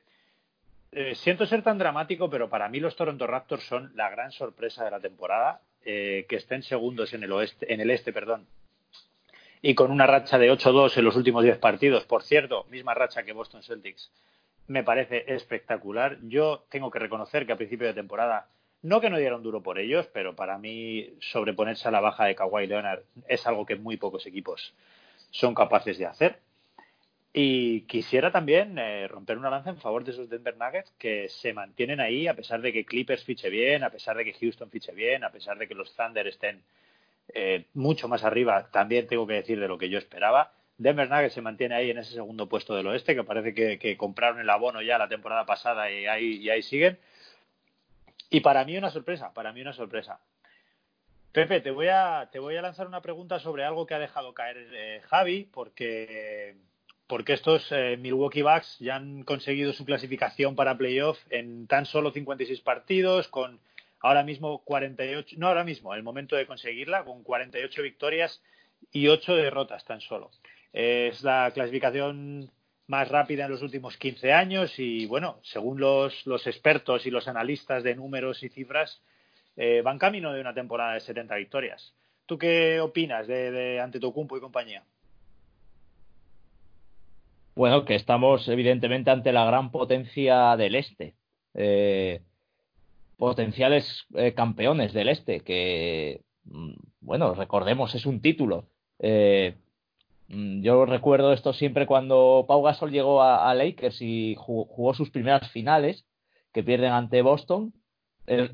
eh, siento ser tan dramático, pero para mí los Toronto Raptors son la gran sorpresa de la temporada. Eh, que estén segundos en el oeste, en el este, perdón, y con una racha de 8-2 en los últimos 10 partidos. Por cierto, misma racha que Boston Celtics. Me parece espectacular. Yo tengo que reconocer que a principio de temporada, no que no dieron duro por ellos, pero para mí sobreponerse a la baja de Kawhi Leonard es algo que muy pocos equipos son capaces de hacer. Y quisiera también eh, romper una lanza en favor de esos Denver Nuggets que se mantienen ahí a pesar de que Clippers fiche bien, a pesar de que Houston fiche bien, a pesar de que los Thunder estén eh, mucho más arriba, también tengo que decir de lo que yo esperaba. Denver Nuggets se mantiene ahí en ese segundo puesto del oeste, que parece que, compraron el abono ya la temporada pasada y ahí, y ahí siguen. Y para mí una sorpresa, para mí una sorpresa. Pepe, te voy a, te voy a lanzar una pregunta sobre algo que ha dejado caer eh, Javi, porque porque estos eh, Milwaukee Bucks ya han conseguido su clasificación para playoff en tan solo 56 partidos, con ahora mismo 48, no ahora mismo, el momento de conseguirla, con 48 victorias y 8 derrotas tan solo. es la clasificación más rápida en los últimos 15 años y, bueno, según los, los expertos y los analistas de números y cifras, eh, van camino de una temporada de 70 victorias. ¿Tú qué opinas de, de Antetokounmpo y compañía? Bueno, que estamos evidentemente ante la gran potencia del este. Eh, potenciales eh, campeones del este, que, mm, bueno, recordemos, es un título. Yo recuerdo esto siempre cuando Pau Gasol llegó a, Lakers y jugó, sus primeras finales, que pierden ante Boston. Él,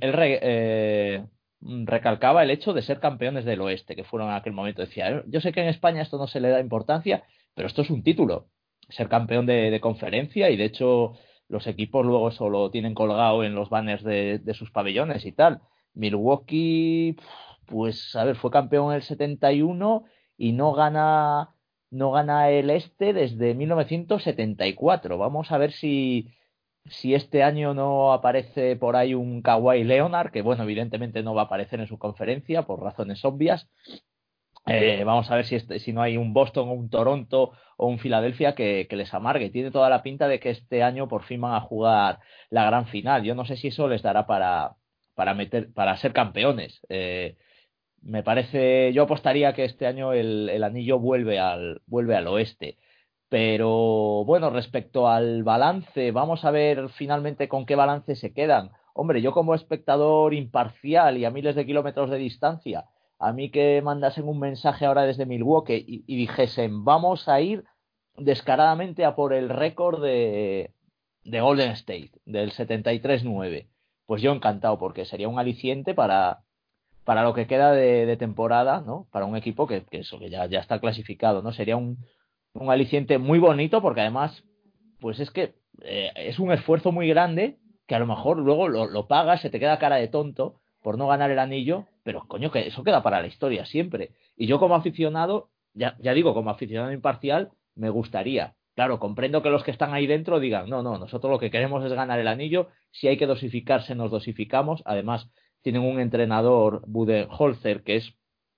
mm, recalcaba el hecho de ser campeones del oeste, que fueron en aquel momento. Decía, yo sé que en España esto no se le da importancia, pero esto es un título ser campeón de, conferencia y de hecho los equipos luego solo tienen colgado en los banners de, sus pabellones y tal. Milwaukee, pues a ver, fue campeón en el 71 y no gana no gana el este desde 1974. Vamos a ver si si este año no aparece por ahí un Kawhi Leonard, que bueno, evidentemente no va a aparecer en su conferencia por razones obvias, eh, vamos a ver si, este, si no hay un Boston o un Toronto o un Filadelfia que, les amargue. Tiene toda la pinta de que este año por fin van a jugar la gran final. Yo no sé si eso les dará para, para, meter, para ser campeones. Eh, me parece, yo apostaría que este año el, el, anillo vuelve al, vuelve al oeste. Pero bueno, respecto al balance, vamos a ver finalmente con qué balance se quedan. Hombre, yo como espectador imparcial y a miles de kilómetros de distancia, a mí que mandasen un mensaje ahora desde Milwaukee y, dijesen, vamos a ir descaradamente a por el récord de, de Golden State, del 73-9. Pues yo encantado, porque sería un aliciente para, para lo que queda de, temporada, ¿no? Para un equipo que, eso, que ya, ya está clasificado, ¿no? Sería un, un aliciente muy bonito, porque además, pues es que eh, es un esfuerzo muy grande que a lo mejor luego lo, lo pagas, se te queda cara de tonto por no ganar el anillo, pero coño, que eso queda para la historia siempre. Y yo como aficionado, ya, ya digo, como aficionado imparcial, me gustaría claro, comprendo que los que están ahí dentro digan, no, no, nosotros lo que queremos es ganar el anillo, si hay que dosificarse, nos dosificamos. Además, tienen un entrenador, Budenholzer, que es,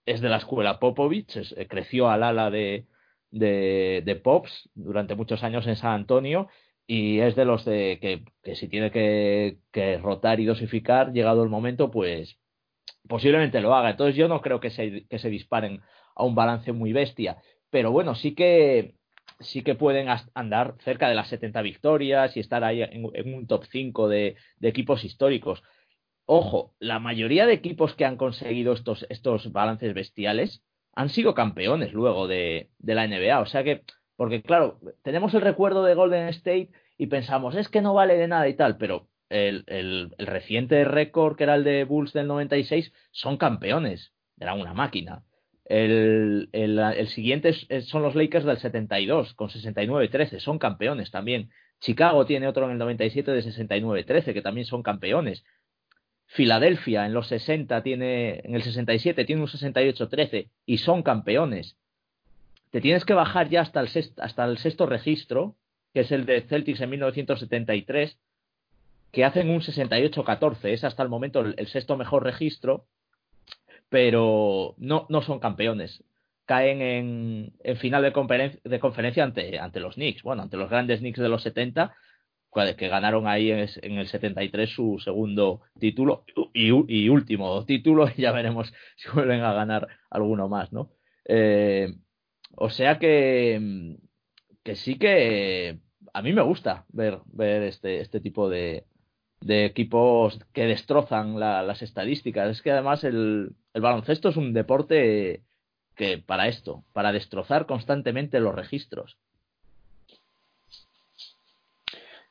es de la escuela Popovich, eh, creció al ala de, de, Pops durante muchos años en San Antonio y es de los de que, que si tiene que, que, rotar y dosificar, llegado el momento, pues posiblemente lo haga. Entonces yo no creo que se, que se disparen a un balance muy bestia, pero bueno, sí que sí que pueden andar cerca de las 70 victorias y estar ahí en, un top 5 de, de, equipos históricos. Ojo, la mayoría de equipos que han conseguido estos, estos balances bestiales han sido campeones luego de, la NBA. O sea que, porque claro, tenemos el recuerdo de Golden State y pensamos, es que no vale de nada y tal, pero el, el, el reciente récord, que era el de Bulls del 96, son campeones. Era una máquina. El, el, siguiente son los Lakers del 72 con 69-13, son campeones también. Chicago tiene otro en el 97 de 69-13, que también son campeones. Filadelfia en los 60 tiene, en el 67 tiene un 68-13 y son campeones. Te tienes que bajar ya hasta el, sexto, hasta el sexto registro, que es el de Celtics en 1973, que hacen un 68-14, es hasta el momento el, sexto mejor registro pero no, no son campeones. Caen en, final de, de conferencia ante, ante los Knicks, bueno, ante los grandes Knicks de los 70, que ganaron ahí en, el 73 su segundo título y, último título, y ya veremos si vuelven a ganar alguno más, ¿no? Eh, o sea que, que sí que a mí me gusta ver, ver este, este tipo de, de equipos que destrozan la, las estadísticas. Es que además el, el, baloncesto es un deporte que para esto, para destrozar constantemente los registros.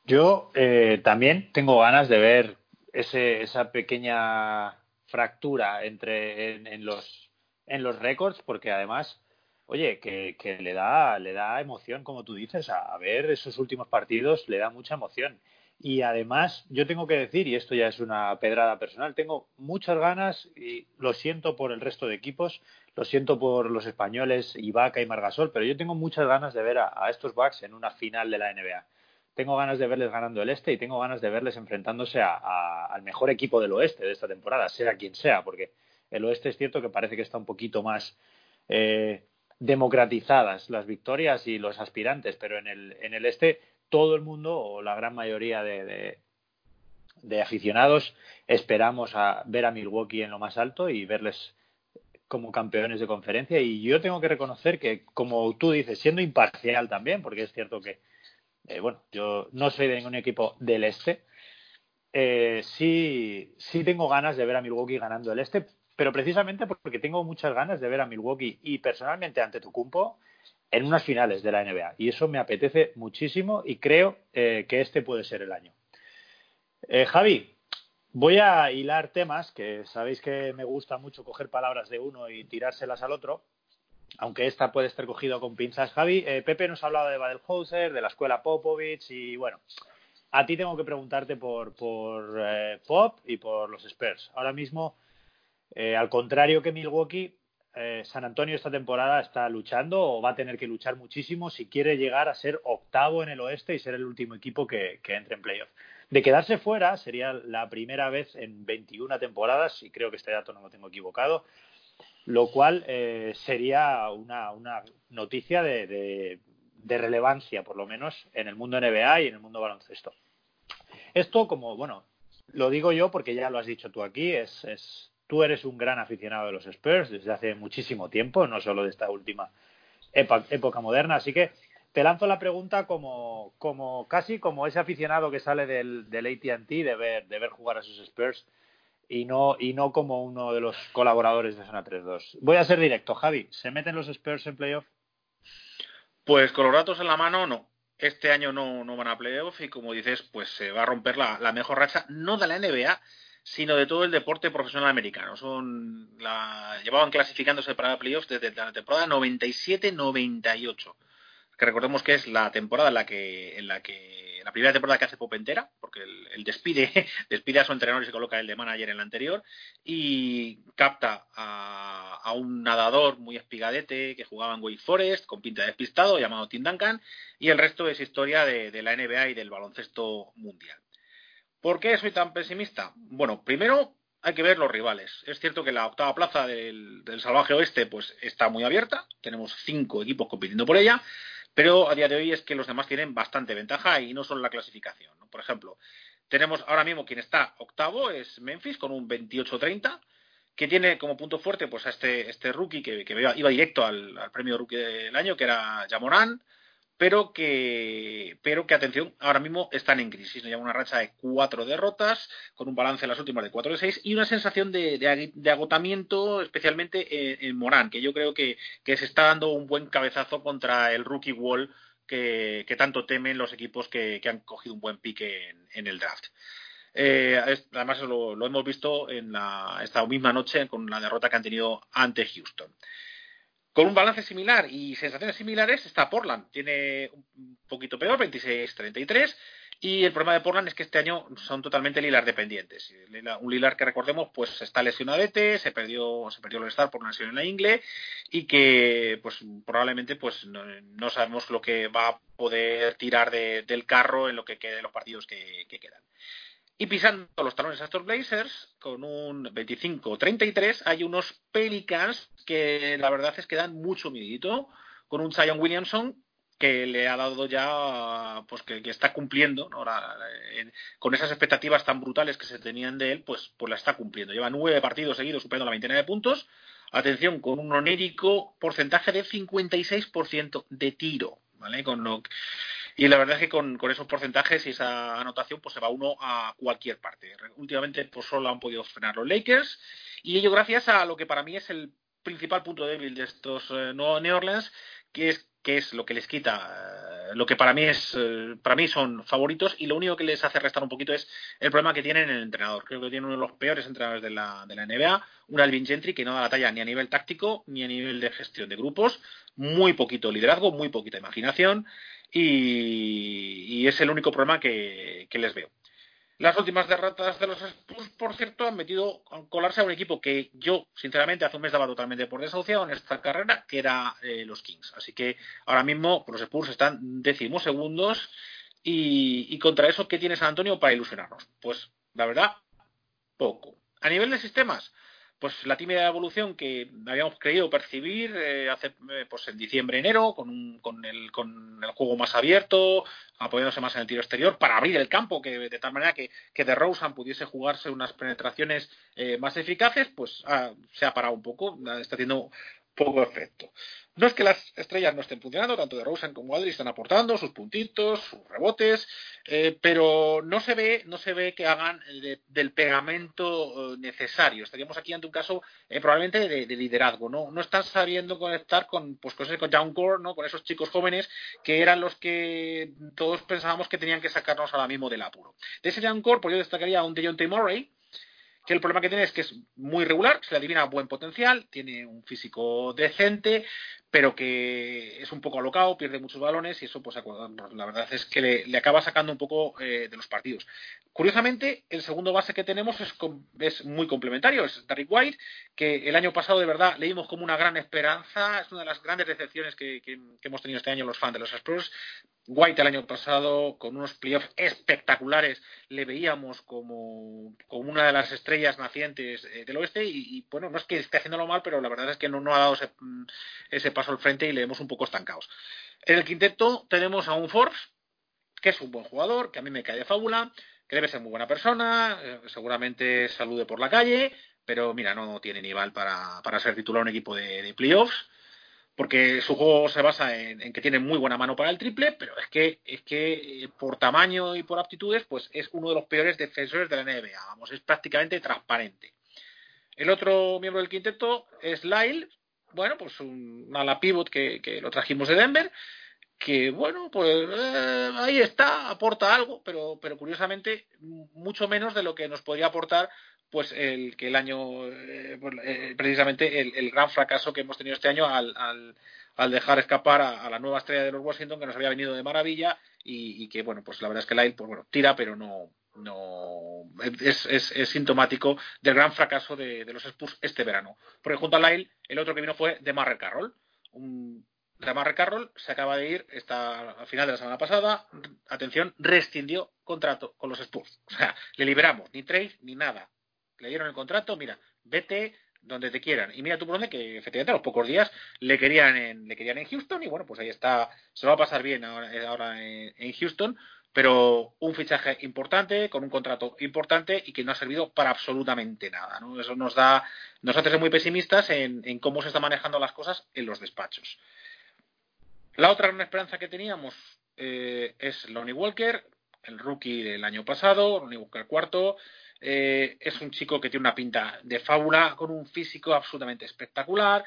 Yo eh, también tengo ganas de ver ese, esa pequeña fractura entre en, en los en los récords, porque además, oye, que, que, le da le da emoción, como tú dices, a, ver esos últimos partidos le da mucha emoción. Y además, yo tengo que decir, y esto ya es una pedrada personal, tengo muchas ganas, y lo siento por el resto de equipos, lo siento por los españoles, Ibaka y Margasol, pero yo tengo muchas ganas de ver a, a estos Bucks en una final de la NBA. Tengo ganas de verles ganando el este y tengo ganas de verles enfrentándose al mejor equipo del oeste de esta temporada, sea quien sea, porque el oeste es cierto que parece que está un poquito más eh, democratizadas las victorias y los aspirantes, pero en el, en el este todo el mundo o la gran mayoría de, de, de, aficionados esperamos a ver a Milwaukee en lo más alto y verles como campeones de conferencia. Y yo tengo que reconocer que como tú dices siendo imparcial también porque es cierto que eh, bueno yo no soy de ningún equipo del este eh, sí sí tengo ganas de ver a Milwaukee ganando el este pero precisamente porque tengo muchas ganas de ver a Milwaukee y personalmente ante Tucumpo en unas finales de la NBA. Y eso me apetece muchísimo y creo eh, que este puede ser el año. Javi, voy a hilar temas que sabéis que me gusta mucho coger palabras de uno y tirárselas al otro. Aunque esta puede estar cogido con pinzas, Javi. Eh, Pepe nos ha hablado de Badelhauser, de la escuela Popovich y bueno, a ti tengo que preguntarte por, por eh, Pop y por los Spurs. Ahora mismo, eh, al contrario que Milwaukee, San Antonio esta temporada está luchando o va a tener que luchar muchísimo si quiere llegar a ser octavo en el oeste y ser el último equipo que, que entre en playoff. De quedarse fuera sería la primera vez en 21 temporadas, y creo que este dato no lo tengo equivocado, lo cual eh, sería una, una noticia de, de, relevancia, por lo menos, en el mundo NBA y en el mundo baloncesto. Esto, como, bueno, lo digo yo porque ya lo has dicho tú aquí, es, es tú eres un gran aficionado de los Spurs desde hace muchísimo tiempo, no solo de esta última época moderna, así que te lanzo la pregunta como, como casi como ese aficionado que sale del, del AT&T de ver, de ver jugar a sus Spurs y no, y no como uno de los colaboradores de Zona 3-2. Voy a ser directo, Javi, ¿se meten los Spurs en playoff? Pues con los datos en la mano, no. Este año no, no van a playoff y como dices, pues se va a romper la, la mejor racha, no de la NBA, sino de todo el deporte profesional americano. Son la, llevaban clasificándose para playoffs desde la temporada 97-98. que recordemos que es la temporada en la que, en la que la primera temporada que hace Pop entera, porque el, despide, despide a su entrenador y se coloca el de manager en la anterior, y capta a, un nadador muy espigadete que jugaba en Wake Forest, con pinta de despistado, llamado Tim Duncan, y el resto es historia de, de la NBA y del baloncesto mundial. ¿Por qué soy tan pesimista? Bueno, primero hay que ver los rivales. Es cierto que la octava plaza del, salvaje oeste pues está muy abierta, tenemos cinco equipos compitiendo por ella, pero a día de hoy es que los demás tienen bastante ventaja y no solo la clasificación. Por ejemplo, tenemos ahora mismo quien está octavo es Memphis con un 28-30 que tiene como punto fuerte pues a este, este rookie que, iba, directo al, al, premio rookie del año, que era Jamoran, pero que, pero que atención, ahora mismo están en crisis. Nos lleva una racha de cuatro derrotas, con un balance en las últimas de cuatro de seis, y una sensación de, agotamiento, especialmente en, Morán, que yo creo que, que, se está dando un buen cabezazo contra el rookie wall que, que tanto temen los equipos que, han cogido un buen pique en, el draft. Eh, además, lo, lo, hemos visto en la, esta misma noche con la derrota que han tenido ante Houston. Con un balance similar y sensaciones similares está Portland. Tiene un poquito peor, 26-33. Y el problema de Portland es que este año son totalmente Lilar dependientes. Un Lilar que recordemos, pues está lesionadete, se perdió, se perdió el Star por una lesión en la ingle y que, pues probablemente, pues no, sabemos lo que va a poder tirar del carro en lo que quede de los partidos que quedan. Y pisando los talones a estos Blazers, con un 25-33, hay unos Pelicans que la verdad es que dan mucho miedito, con un Zion Williamson que le ha dado ya, pues que, está cumpliendo, Ahora, con esas expectativas tan brutales que se tenían de él, pues, pues la está cumpliendo. Lleva nueve partidos seguidos superando la veintena de puntos. Atención, con un onérico porcentaje de 56% de tiro, ¿vale? Con lo y la verdad es que con, esos porcentajes y esa anotación, pues se va uno a cualquier parte. Últimamente, pues solo han podido frenar los Lakers. Y ello gracias a lo que para mí es el principal punto débil de estos eh, New Orleans, que es que es lo que les quita, eh, lo que para mí es, eh, para mí son favoritos y lo único que les hace restar un poquito es el problema que tienen en el entrenador. Creo que tiene uno de los peores entrenadores de la, de la NBA, un Alvin Gentry que no da la talla ni a nivel táctico ni a nivel de gestión de grupos, muy poquito liderazgo, muy poquita imaginación y, es el único problema que, les veo. Las últimas derrotas de los Spurs, por cierto, han metido a colarse a un equipo que yo, sinceramente, hace un mes daba totalmente por desahuciado en esta carrera, que era eh, los Kings. Así que ahora mismo los Spurs están décimos segundos y, y contra eso, ¿qué tiene San Antonio para ilusionarnos? Pues, la verdad, poco. A nivel de sistemas, pues la tímida evolución que habíamos creído percibir eh, hace eh, pues en diciembre enero con, un, con, el, con el juego más abierto apoyándose más en el tiro exterior para abrir el campo que de tal manera que, que de Rosen pudiese jugarse unas penetraciones eh, más eficaces pues ah, se ha parado un poco está haciendo poco efecto. No es que las estrellas no estén funcionando, tanto de Rosen como Adri están aportando sus puntitos, sus rebotes, eh, pero no se ve, no se ve que hagan del pegamento eh, necesario. Estaríamos aquí ante un caso eh, probablemente de, liderazgo, ¿no? No están sabiendo conectar con, pues, con, con John Core, ¿no? Con esos chicos jóvenes que eran los que todos pensábamos que tenían que sacarnos ahora mismo del apuro. De ese Young Core, pues yo destacaría a un Dejounte Murray, que el problema que tiene es que es muy regular, se le adivina buen potencial, tiene un físico decente, pero que es un poco alocado, pierde muchos balones y eso, pues, la verdad es que le, acaba sacando un poco eh, de los partidos. Curiosamente, el segundo base que tenemos es, es, muy complementario, es Derrick White, que el año pasado de verdad leímos como una gran esperanza, es una de las grandes decepciones que, que hemos tenido este año los fans de los Spurs, White el año pasado, con unos playoffs espectaculares, le veíamos como, como una de las estrellas nacientes eh, del oeste y, bueno, no es que esté haciéndolo mal, pero la verdad es que no, no ha dado ese, mm, ese, paso al frente y le vemos un poco estancados. En el quinteto tenemos a un Forbes, que es un buen jugador, que a mí me cae de fábula, que debe ser muy buena persona, eh, seguramente salude por la calle, pero mira, no tiene nivel para, para ser titular un equipo de, de playoffs porque su juego se basa en, que tiene muy buena mano para el triple, pero es que es que eh, por tamaño y por aptitudes, pues es uno de los peores defensores de la NBA. Vamos, es prácticamente transparente. El otro miembro del quinteto es Lyle, bueno, pues un ala pivot que, lo trajimos de Denver, que bueno, pues eh, ahí está, aporta algo, pero, pero curiosamente mucho menos de lo que nos podría aportar pues el que el año, eh, pues, eh, precisamente el, gran fracaso que hemos tenido este año al, al, dejar escapar a, la nueva estrella de los Washington que nos había venido de maravilla y, que, bueno, pues la verdad es que Lyle, pues bueno, tira, pero no, no es, es, sintomático del gran fracaso de, los Spurs este verano. Porque junto a Lyle, el otro que vino fue de Marre Carroll, un Marre Carroll se acaba de ir esta, al final de la semana pasada. Atención, rescindió contrato con los Spurs. O sea, le liberamos, ni trade ni nada. Le dieron el contrato, mira, vete donde te quieran. Y mira tú por dónde, que efectivamente a los pocos días le querían en, le querían en Houston y bueno, pues ahí está, se va a pasar bien ahora, en, Houston, pero un fichaje importante, con un contrato importante y que no ha servido para absolutamente nada. Eso nos da, nos hace ser muy pesimistas en, en cómo se están manejando las cosas en los despachos. La otra gran esperanza que teníamos eh, es Lonnie Walker, el rookie del año pasado, Lonnie Walker cuarto. Eh, es un chico que tiene una pinta de fábula, con un físico absolutamente espectacular,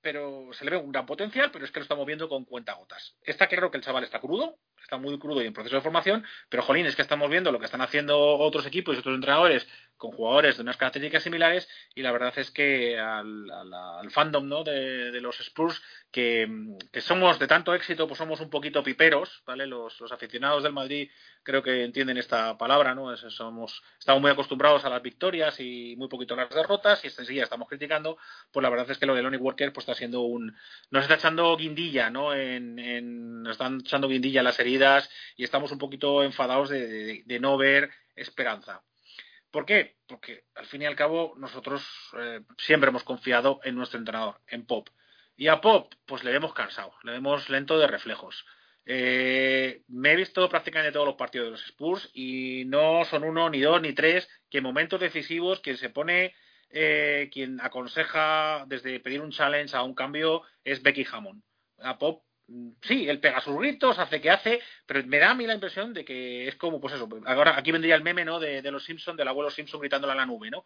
pero se le ve un gran potencial, pero es que lo estamos viendo con cuentagotas. Está claro que el chaval está crudo, está muy crudo y en proceso de formación, pero jolín, es que estamos viendo lo que están haciendo otros equipos y otros entrenadores con jugadores de unas características similares y la verdad es que al, fandom ¿no? de, los Spurs que, somos de tanto éxito pues somos un poquito piperos vale los, aficionados del Madrid creo que entienden esta palabra no somos estamos muy acostumbrados a las victorias y muy poquito a las derrotas y enseguida estamos criticando. Pues la verdad es que lo de Lonnie Walker pues está siendo un nos está echando guindilla no en, nos están echando guindilla las heridas y estamos un poquito enfadados de no ver esperanza ¿Por qué? Porque al fin y al cabo nosotros eh, siempre hemos confiado en nuestro entrenador, en Pop. Y a Pop, pues le vemos cansado, le vemos lento de reflejos. Eh, me he visto prácticamente todos los partidos de los Spurs y no son uno, ni dos, ni tres, que en momentos decisivos quien se pone, eh, quien aconseja desde pedir un challenge a un cambio es Becky Hammond. A Pop sí, él pega sus gritos, hace que hace, pero me da a mí la impresión de que es como, pues eso, ahora aquí vendría el meme, ¿no? De, los Simpsons, del abuelo Simpson gritándole a la nube, ¿no?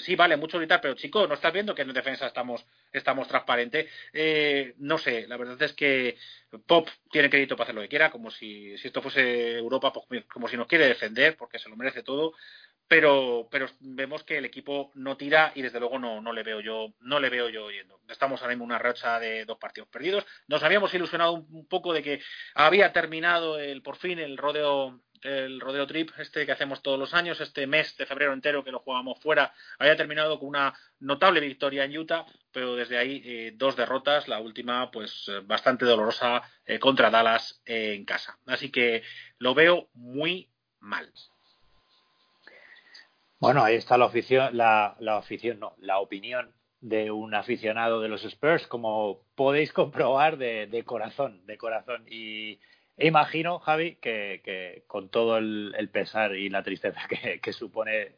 sí, vale, mucho gritar, pero chico, ¿no estás viendo que en defensa estamos, estamos transparentes? Eh, no sé, la verdad es que Pop tiene crédito para hacer lo que quiera, como si, si esto fuese Europa, pues, como si nos quiere defender, porque se lo merece todo, pero, vemos que el equipo no tira y desde luego no, le veo yo no le veo yo yendo. Estamos ahora mismo en una racha de dos partidos perdidos. Nos habíamos ilusionado un, poco de que había terminado el por fin el rodeo el rodeo trip este que hacemos todos los años, este mes de febrero entero que lo jugamos fuera, había terminado con una notable victoria en Utah, pero desde ahí eh, dos derrotas, la última pues eh, bastante dolorosa eh, contra Dallas en casa. Así que lo veo muy mal. Bueno, ahí está la afición, la, la afición, no, la opinión de un aficionado de los Spurs, como podéis comprobar de, de corazón, de corazón. Y imagino, Javi, que, que con todo el, pesar y la tristeza que, que, supone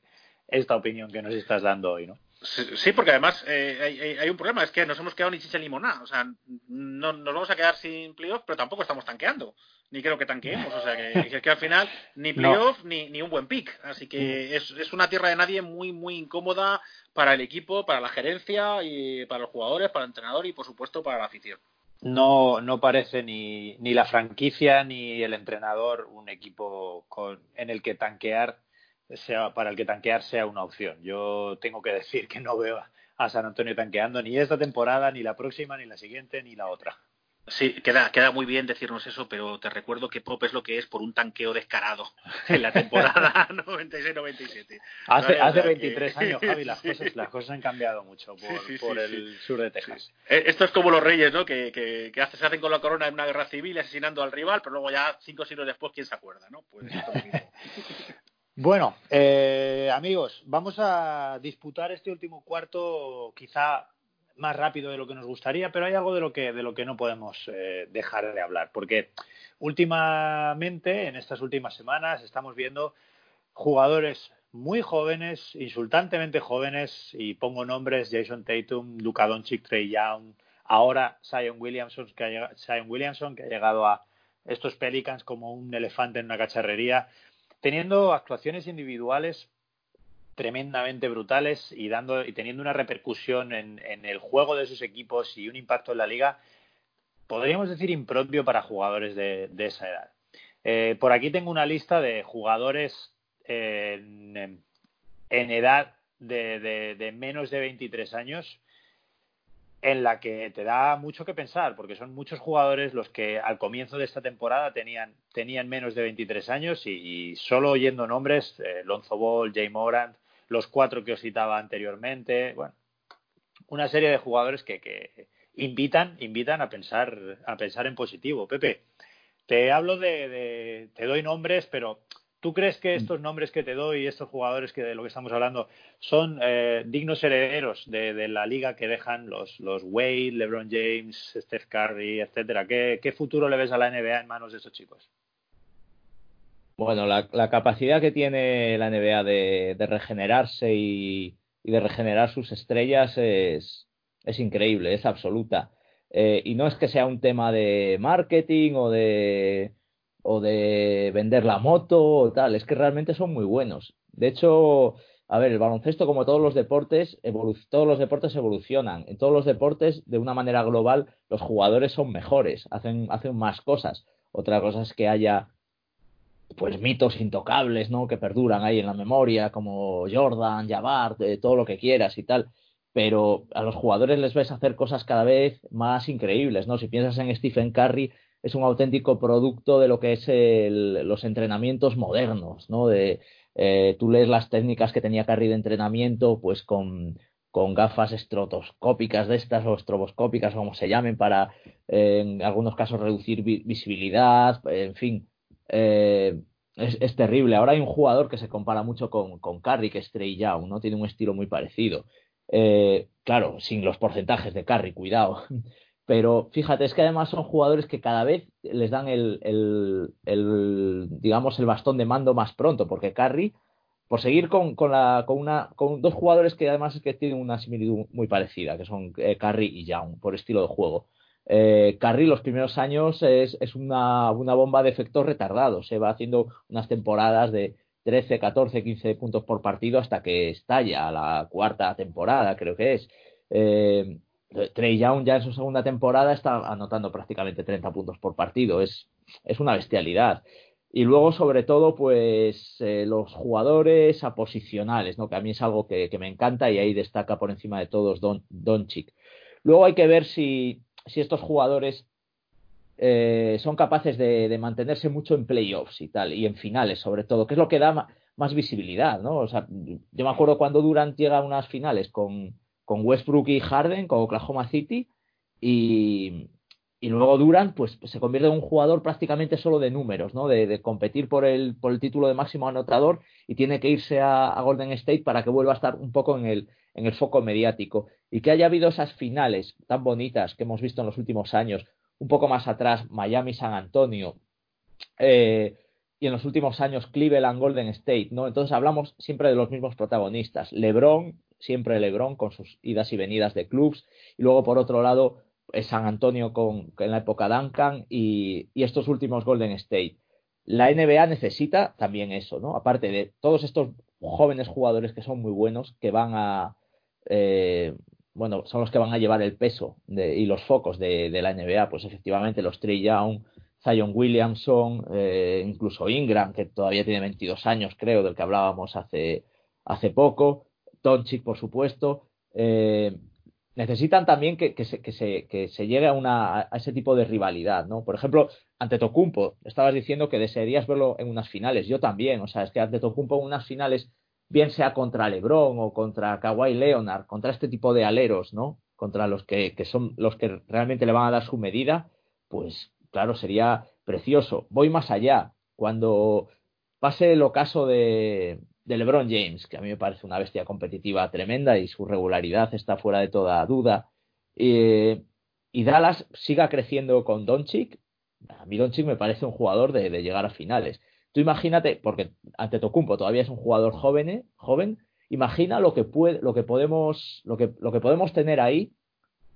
esta opinión que nos estás dando hoy, ¿no? Sí, porque además eh, hay, hay, un problema, es que nos hemos quedado ni chicha limonada. O sea, no, nos vamos a quedar sin playoff, pero tampoco estamos tanqueando ni creo que tanqueemos. O sea, que, que al final ni playoff ni, ni un buen pick. Así que mm. es, es una tierra de nadie muy, muy incómoda para el equipo, para la gerencia y para los jugadores, para el entrenador y, por supuesto, para la afición. No, no parece ni, ni la franquicia ni el entrenador un equipo con, en el que tanquear sea, para el que tanquear sea una opción. Yo tengo que decir que no veo a San Antonio tanqueando ni esta temporada, ni la próxima, ni la siguiente, ni la otra. Sí, queda, queda muy bien decirnos eso, pero te recuerdo que Pop es lo que es por un tanqueo descarado en la temporada 96-97. Hace, hace 23 años, Javi, las, cosas, las cosas han cambiado mucho por, el sur de Texas. Eh, esto es como los reyes, ¿no? Que, que, que se hacen con la corona en una guerra civil asesinando al rival, pero luego ya cinco siglos después, ¿quién se acuerda, no? Pues Bueno, eh, amigos, vamos a disputar este último cuarto quizá más rápido de lo que nos gustaría, pero hay algo de lo que, de lo que no podemos eh, dejar de hablar, porque últimamente, en estas últimas semanas, estamos viendo jugadores muy jóvenes, insultantemente jóvenes, y pongo nombres Jason Tatum, Luka Doncic, Trey Young, ahora Zion Williamson, que ha, Zion Williamson, que ha llegado a estos Pelicans como un elefante en una cacharrería, teniendo actuaciones individuales tremendamente brutales y dando y teniendo una repercusión en, el juego de sus equipos y un impacto en la liga, podríamos decir impropio para jugadores de, esa edad. Eh, por aquí tengo una lista de jugadores en, en edad de, de, menos de 23 años en la que te da mucho que pensar, porque son muchos jugadores los que al comienzo de esta temporada tenían, tenían menos de 23 años y, solo oyendo nombres, eh, Lonzo Ball, Jay Morant, los cuatro que os citaba anteriormente, bueno, una serie de jugadores que, que invitan, invitan a pensar, a pensar en positivo. Pepe, te hablo de, te doy nombres, pero ¿Tú crees que estos nombres que te doy, estos jugadores que de lo que estamos hablando, son eh, dignos herederos de, la liga que dejan los, los Wade, LeBron James, Steph Curry, etcétera? ¿Qué, futuro le ves a la NBA en manos de esos chicos? Bueno, la, capacidad que tiene la NBA de, regenerarse y, de regenerar sus estrellas es, increíble, es absoluta. Eh, y no es que sea un tema de marketing o de o de vender la moto o tal, es que realmente son muy buenos. De hecho, a ver, el baloncesto, como todos los deportes, todos los deportes evolucionan. En todos los deportes, de una manera global, los jugadores son mejores, hacen, hacen más cosas. Otra cosa es que haya pues mitos intocables, ¿no? Que perduran ahí en la memoria, como Jordan, Jabbar, todo lo que quieras y tal. Pero a los jugadores les ves hacer cosas cada vez más increíbles, ¿no? Si piensas en Stephen Curry, es un auténtico producto de lo que es los entrenamientos modernos, ¿no? De, eh, tú lees las técnicas que tenía Carry de entrenamiento, pues con, con gafas estrotoscópicas de estas o estroboscópicas, como se llamen, para eh, en algunos casos reducir visibilidad, en fin. Eh, es, terrible. Ahora hay un jugador que se compara mucho con, con Curry, que es Trey Young, ¿no? Tiene un estilo muy parecido. claro, sin los porcentajes de Curry, cuidado. Pero fíjate, es que además son jugadores que cada vez les dan el, el, digamos, el bastón de mando más pronto, porque Curry, por seguir con, con, la, con, una, con dos jugadores que además es que tienen una similitud muy parecida, que son eh, Curry y Young, por estilo de juego. Eh, los primeros años es, es una, una, bomba de efectos retardados, se va haciendo unas temporadas de 13, 14, 15 puntos por partido hasta que estalla la cuarta temporada, creo que es. Eh, Trey Young ya en su segunda temporada está anotando prácticamente 30 puntos por partido. Es, es una bestialidad. Y luego, sobre todo, pues eh, los jugadores aposicionales, ¿no? que a mí es algo que, me encanta y ahí destaca por encima de todos Don, Doncic. Luego hay que ver si, si estos jugadores eh, son capaces de, mantenerse mucho en playoffs y tal, y en finales sobre todo, que es lo que da más visibilidad, ¿no? O sea, yo me acuerdo cuando Durant llega a unas finales con, con Westbrook y Harden, con Oklahoma City, y, y luego Durant pues se convierte en un jugador prácticamente solo de números, ¿no? De, competir por el, por el título de máximo anotador y tiene que irse a, Golden State para que vuelva a estar un poco en el, en el foco mediático. Y que haya habido esas finales tan bonitas que hemos visto en los últimos años, un poco más atrás, Miami-San Antonio, eh, y en los últimos años Cleveland Golden State, ¿no? Entonces hablamos siempre de los mismos protagonistas, LeBron siempre LeBron con sus idas y venidas de clubs. Y luego, por otro lado, San Antonio con, en la época Duncan y, estos últimos Golden State. La NBA necesita también eso, ¿no? Aparte de todos estos jóvenes jugadores que son muy buenos, que van a. Eh, bueno, son los que van a llevar el peso y los focos de, la NBA, pues efectivamente los Trey Young, Zion Williamson, eh, incluso Ingram, que todavía tiene 22 años, creo, del que hablábamos hace, poco, Doncic, por supuesto. Eh, necesitan también que, se, que, se, que, se, llegue a, una, a ese tipo de rivalidad, ¿no? Por ejemplo, ante Tocumpo, estabas diciendo que desearías verlo en unas finales. Yo también, o sea, es que ante Tocumpo en unas finales, bien sea contra LeBron o contra Kawhi Leonard, contra este tipo de aleros, ¿no? Contra los que, son los que realmente le van a dar su medida, pues claro, sería precioso. Voy más allá. Cuando pase el ocaso de, de LeBron James, que a mí me parece una bestia competitiva tremenda y su regularidad está fuera de toda duda. y Dallas siga creciendo con Doncic. A mí Doncic me parece un jugador de, llegar a finales. Tú imagínate, porque ante Tocumpo todavía es un jugador joven, joven imagina lo que lo que podemos, lo que, lo que podemos tener ahí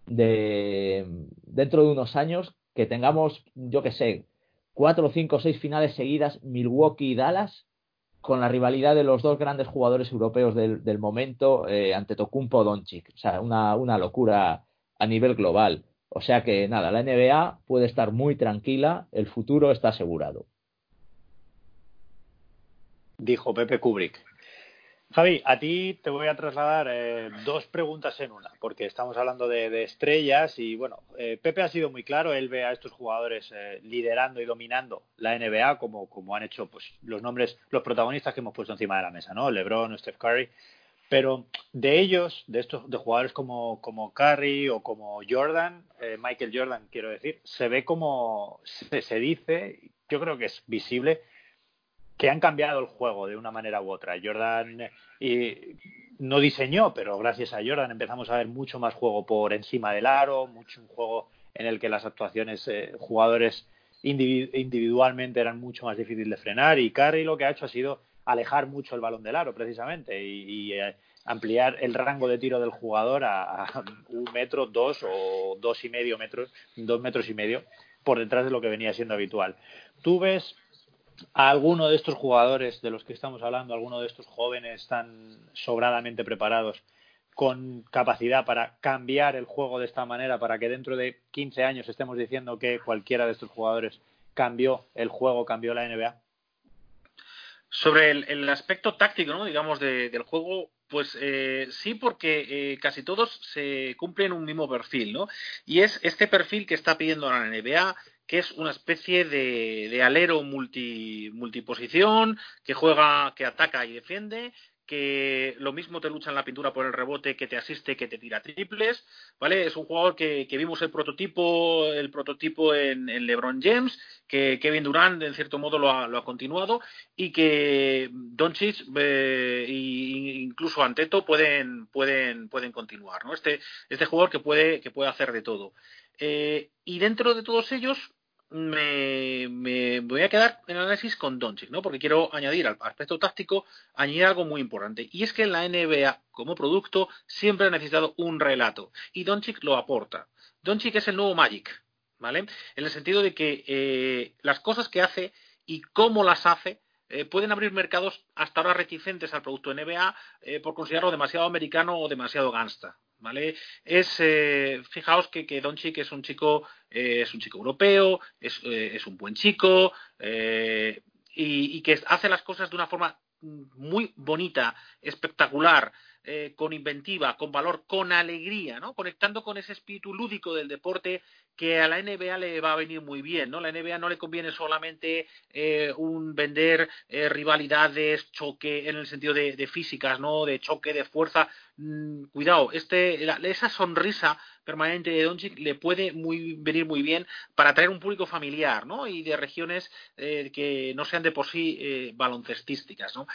de dentro de unos años que tengamos, yo que sé, cuatro, cinco, seis finales seguidas, Milwaukee y Dallas, con la rivalidad de los dos grandes jugadores europeos del, momento eh, ante Tocumpo Doncic. O sea, una, una locura a nivel global. O sea que nada, la NBA puede estar muy tranquila, el futuro está asegurado. Dijo Pepe Kubrick. Javi, a ti te voy a trasladar eh, dos preguntas en una, porque estamos hablando de, estrellas y bueno, eh, Pepe ha sido muy claro, él ve a estos jugadores eh, liderando y dominando la NBA como, como han hecho pues los nombres, los protagonistas que hemos puesto encima de la mesa, ¿no? LeBron, Steph Curry, pero de ellos, de estos de jugadores como, como Curry o como Jordan, Michael Jordan quiero decir, se ve como se, se dice, yo creo que es visible que han cambiado el juego de una manera u otra. Jordan y no diseñó, pero gracias a Jordan empezamos a ver mucho más juego por encima del aro, mucho un juego en el que las actuaciones eh, jugadores individualmente eran mucho más difíciles de frenar y Curry lo que ha hecho ha sido alejar mucho el balón del aro precisamente y, eh, ampliar el rango de tiro del jugador a, un metro, dos o dos y medio metros, dos metros y medio por detrás de lo que venía siendo habitual. Tú ves alguno de estos jugadores de los que estamos hablando, alguno de estos jóvenes tan sobradamente preparados con capacidad para cambiar el juego de esta manera, para que dentro de 15 años estemos diciendo que cualquiera de estos jugadores cambió el juego, cambió la NBA? Sobre el, aspecto táctico, ¿no? digamos, del juego, pues eh, sí, porque eh, casi todos se cumplen un mismo perfil, ¿no? Y es este perfil que está pidiendo la NBA, que es una especie de, alero multi, multiposición, que juega, que ataca y defiende, que lo mismo te lucha en la pintura por el rebote, que te asiste, que te tira triples, ¿vale? Es un jugador que, vimos el prototipo, el prototipo en, LeBron James, que Kevin Durant en cierto modo lo ha, continuado y que Doncic e incluso Anteto pueden pueden pueden continuar, ¿no? Este este jugador que puede que puede hacer de todo. Eh, y dentro de todos ellos me, voy a quedar en análisis con Doncic, ¿no? Porque quiero añadir al aspecto táctico, añadir algo muy importante. Y es que la NBA, como producto, siempre ha necesitado un relato. Y Doncic lo aporta. Doncic es el nuevo Magic, ¿vale? En el sentido de que eh, las cosas que hace y cómo las hace eh, pueden abrir mercados hasta ahora reticentes al producto NBA eh, por considerarlo demasiado americano o demasiado gangsta, ¿vale? Es, eh, fijaos que, que Doncic es un chico, eh, es un chico europeo, es, eh, es un buen chico y, y, que hace las cosas de una forma muy bonita, espectacular, con inventiva, con valor, con alegría, ¿no? Conectando con ese espíritu lúdico del deporte que a la NBA le va a venir muy bien, ¿no? La NBA no le conviene solamente eh, un vender eh, rivalidades, choque en el sentido de, físicas, ¿no? De choque, de fuerza. Mm, cuidado, este, esa sonrisa permanente de Doncic le puede muy, venir muy bien para atraer un público familiar, ¿no? Y de regiones eh, que no sean de por sí baloncestísticas, ¿no?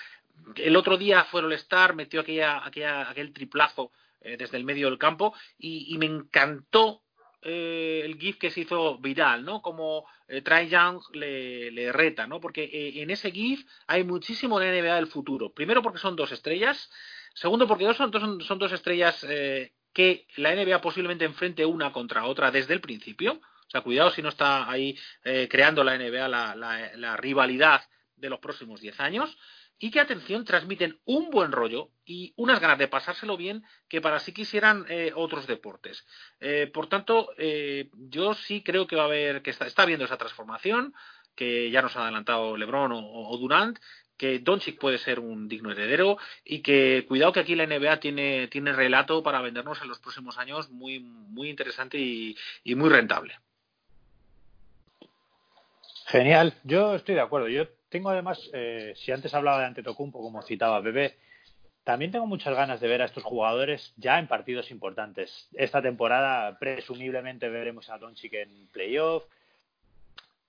El otro día fue el Star, metió aquella, aquella, aquel triplazo desde el medio del campo y, me encantó eh, el GIF que se hizo viral, ¿no? Como eh, le, reta, ¿no? Porque eh, en ese GIF hay muchísimo de NBA del futuro. Primero porque son dos estrellas. Segundo porque dos son, son, dos estrellas eh, que la NBA posiblemente enfrente una contra otra desde el principio. O sea, cuidado si no está ahí creando la NBA la, la rivalidad de los próximos 10 años y que, atención, transmiten un buen rollo y unas ganas de pasárselo bien que para sí quisieran eh, otros deportes. Eh, por tanto, eh, yo sí creo que va a haber, que está, está viendo esa transformación, que ya nos ha adelantado Lebron o, Durant, que Doncic puede ser un digno heredero y que cuidado que aquí la NBA tiene, tiene relato para vendernos en los próximos años muy, muy interesante y, muy rentable. Genial, yo estoy de acuerdo. Tengo además, eh, si antes hablaba de Antetokounmpo, como citaba Bebé, también tengo muchas ganas de ver a estos jugadores ya en partidos importantes. Esta temporada, presumiblemente, veremos a Doncic en playoff.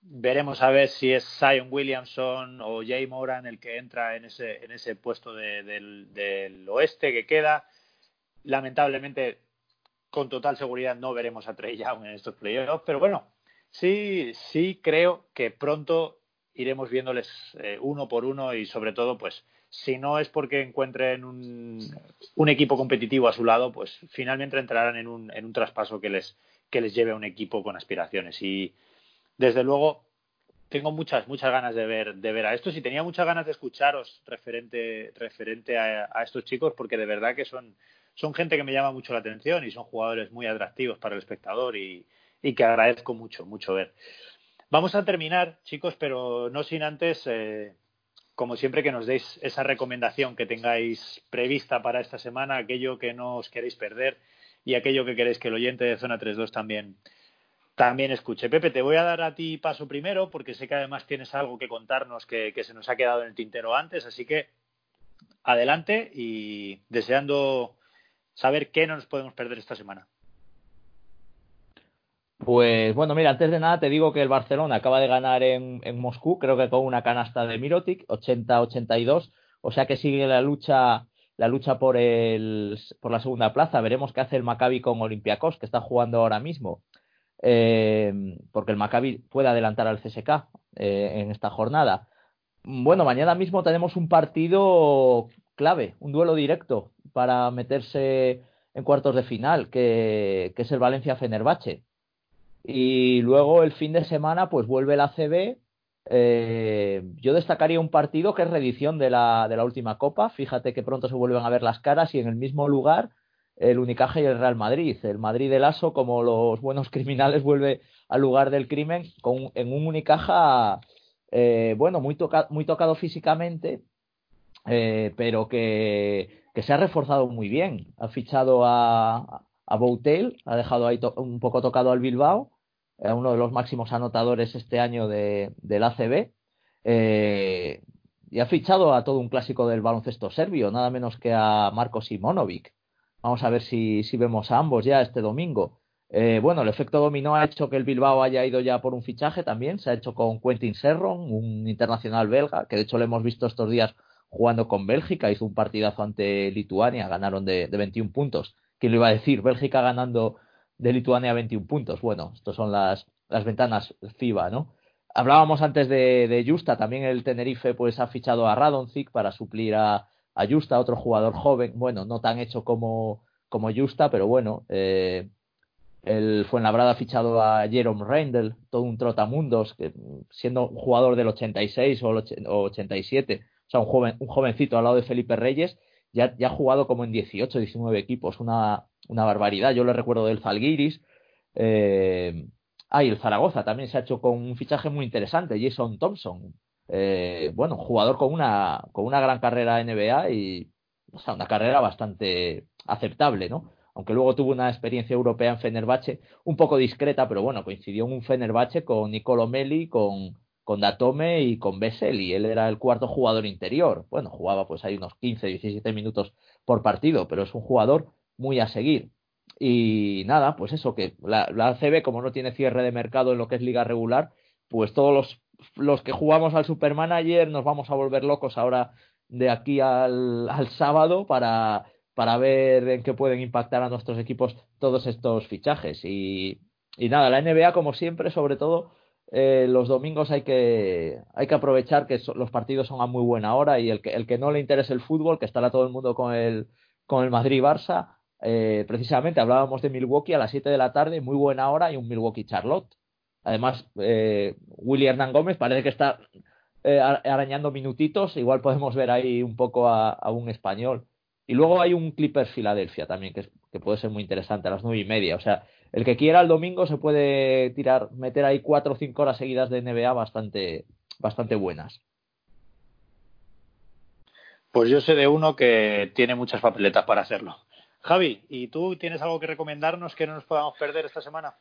Veremos a ver si es Zion Williamson o Jay Moran el que entra en ese, en ese puesto del, del oeste que queda. Lamentablemente, con total seguridad, no veremos a Trey Young en estos playoffs, pero bueno, sí, sí creo que pronto iremos viéndoles eh, uno por uno y sobre todo, pues, si no es porque encuentren un, un, equipo competitivo a su lado, pues finalmente entrarán en un, en un traspaso que les, que les lleve a un equipo con aspiraciones. Y desde luego tengo muchas, muchas ganas de ver, de ver a estos y tenía muchas ganas de escucharos referente, referente a, a estos chicos porque de verdad que son, son gente que me llama mucho la atención y son jugadores muy atractivos para el espectador y, y que agradezco mucho, mucho ver. Vamos a terminar, chicos, pero no sin antes eh, como siempre, que nos deis esa recomendación que tengáis prevista para esta semana, aquello que no os queréis perder y aquello que queréis que el oyente de Zona 3.2 también, también escuche. Pepe, te voy a dar a ti paso primero porque sé que además tienes algo que contarnos que, que se nos ha quedado en el tintero antes, así que adelante y deseando saber qué no nos podemos perder esta semana. Pues bueno, mira, antes de nada te digo que el Barcelona acaba de ganar en, Moscú, creo que con una canasta de Mirotic, 80-82, o sea que sigue la lucha la lucha por el por la segunda plaza. Veremos qué hace el Maccabi con Olympiacos, que está jugando ahora mismo, eh, porque el Maccabi puede adelantar al CSK eh, en esta jornada. Bueno, mañana mismo tenemos un partido clave, un duelo directo para meterse en cuartos de final, que, que es el Valencia-Fenerbahce. Y luego el fin de semana, pues vuelve la CB. Eh, yo destacaría un partido que es reedición de la, de la última Copa. Fíjate que pronto se vuelven a ver las caras y en el mismo lugar el Unicaja y el Real Madrid. El Madrid del Aso, como los buenos criminales, vuelve al lugar del crimen con, en un Unicaja, eh, bueno, muy, toca, muy tocado físicamente, eh, pero que, se ha reforzado muy bien. Ha fichado a, a Boutel, ha dejado ahí un poco tocado al Bilbao uno de los máximos anotadores este año de, del ACB. Eh, y ha fichado a todo un clásico del baloncesto serbio, nada menos que a Marko Simonovic. Vamos a ver si, si vemos a ambos ya este domingo. Eh, bueno, el efecto dominó ha hecho que el Bilbao haya ido ya por un fichaje también. Se ha hecho con Quentin Serron, un internacional belga, que de hecho lo hemos visto estos días jugando con Bélgica. Hizo un partidazo ante Lituania, ganaron de, de 21 puntos. ¿Quién lo iba a decir? Bélgica ganando de Lituania 21 puntos. Bueno, estas son las, las ventanas FIBA, ¿no? Hablábamos antes de, Justa, también el Tenerife pues ha fichado a Radonjic para suplir a, a Justa, otro jugador joven, bueno, no tan hecho como, como Justa, pero bueno, eh, el Fuenlabrada ha fichado a Jerome Reindel, todo un trotamundos, que siendo un jugador del 86 o, o 87, o sea, un, joven, un jovencito al lado de Felipe Reyes, ya, ya ha jugado como en 18, 19 equipos, una, una barbaridad. Yo le recuerdo del Zalgiris. Eh, ah, y el Zaragoza también se ha hecho con un fichaje muy interesante, Jason Thompson. Eh, bueno, jugador con una, con una gran carrera NBA y o sea, una carrera bastante aceptable, ¿no? Aunque luego tuvo una experiencia europea en Fenerbahce, un poco discreta, pero bueno, coincidió en un Fenerbahce con Nicolo Meli, con, con Datome y con Bessel, y él era el cuarto jugador interior. Bueno, jugaba pues ahí unos 15, 17 minutos por partido, pero es un jugador muy a seguir. Y nada, pues eso, que la, la ACB, como no tiene cierre de mercado en lo que es liga regular, pues todos los, los que jugamos al Supermanager nos vamos a volver locos ahora de aquí al, al sábado para, para ver en qué pueden impactar a nuestros equipos todos estos fichajes. Y, y nada, la NBA, como siempre, sobre todo, eh, los domingos hay que, hay que aprovechar que los partidos son a muy buena hora y el que, el que no le interese el fútbol, que estará todo el mundo con el, con el Madrid-Barça, eh, precisamente hablábamos de Milwaukee a las 7 de la tarde, muy buena hora, y un Milwaukee-Charlotte. Además, eh, Willy Hernán Gómez parece que está eh, arañando minutitos, igual podemos ver ahí un poco a, un español. Y luego hay un Clippers Filadelfia también, que, que, puede ser muy interesante, a las nueve y media. O sea, el que quiera el domingo se puede tirar, meter ahí cuatro o cinco horas seguidas de NBA bastante, bastante buenas. Pues yo sé de uno que tiene muchas papeletas para hacerlo. Javi, ¿y tú tienes algo que recomendarnos que no nos podamos perder esta semana?